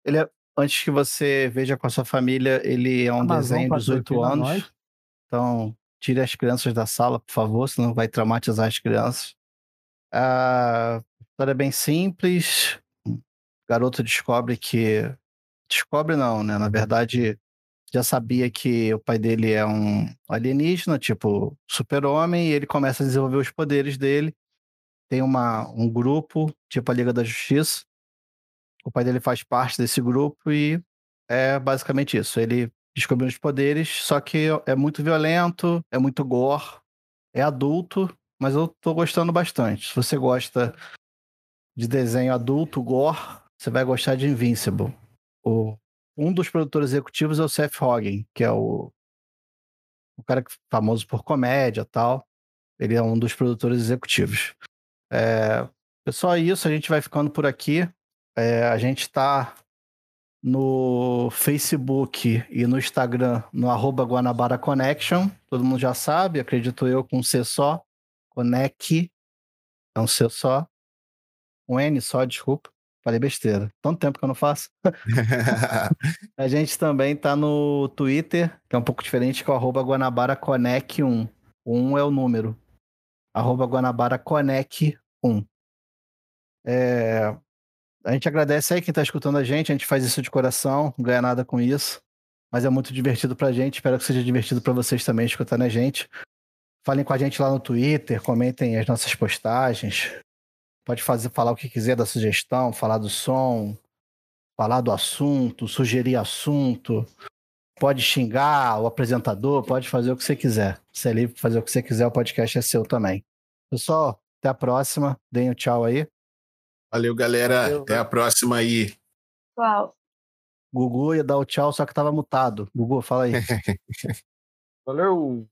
Ele é, antes que você veja com a sua família, ele é um Amazon desenho dos oito anos. Então, tire as crianças da sala, por favor, senão vai traumatizar as crianças. A história bem simples. O garoto descobre que. Descobre não, né? Na verdade, já sabia que o pai dele é um alienígena, tipo super-homem, e ele começa a desenvolver os poderes dele. Tem uma, um grupo, tipo a Liga da Justiça. O pai dele faz parte desse grupo e é basicamente isso. Ele descobriu os poderes, só que é muito violento, é muito gore, é adulto, mas eu tô gostando bastante. Se você gosta de desenho adulto, gore, você vai gostar de Invincible. O, um dos produtores executivos é o Seth Rogen, que é o, o cara famoso por comédia tal. Ele é um dos produtores executivos. É, é isso. A gente vai ficando por aqui. É, a gente está no Facebook e no Instagram, no arroba Guanabara Connection. Todo mundo já sabe, acredito eu, com um C só. Conec. É um C só. Um N só, desculpa. Falei besteira. Tanto tempo que eu não faço. [laughs] A gente também tá no Twitter, que é um pouco diferente, que é o arroba Guanabara Conec 1. O 1 é o número. Arroba Guanabara Conec 1. É, A gente agradece aí quem tá escutando a gente, a gente faz isso de coração, não ganha nada com isso. Mas é muito divertido pra gente, espero que seja divertido pra vocês também escutando a gente. Falem com a gente lá no Twitter, comentem as nossas postagens. Pode fazer, falar o que quiser da sugestão, falar do som, falar do assunto, sugerir assunto, pode xingar o apresentador, pode fazer o que você quiser. Você é livre para fazer o que você quiser, o podcast é seu também. Pessoal, até a próxima. Deem o tchau aí. Valeu, galera. Valeu, Até a próxima aí. Uau. Gugu ia dar o tchau, só que tava mutado. Gugu, fala aí. [laughs] Valeu!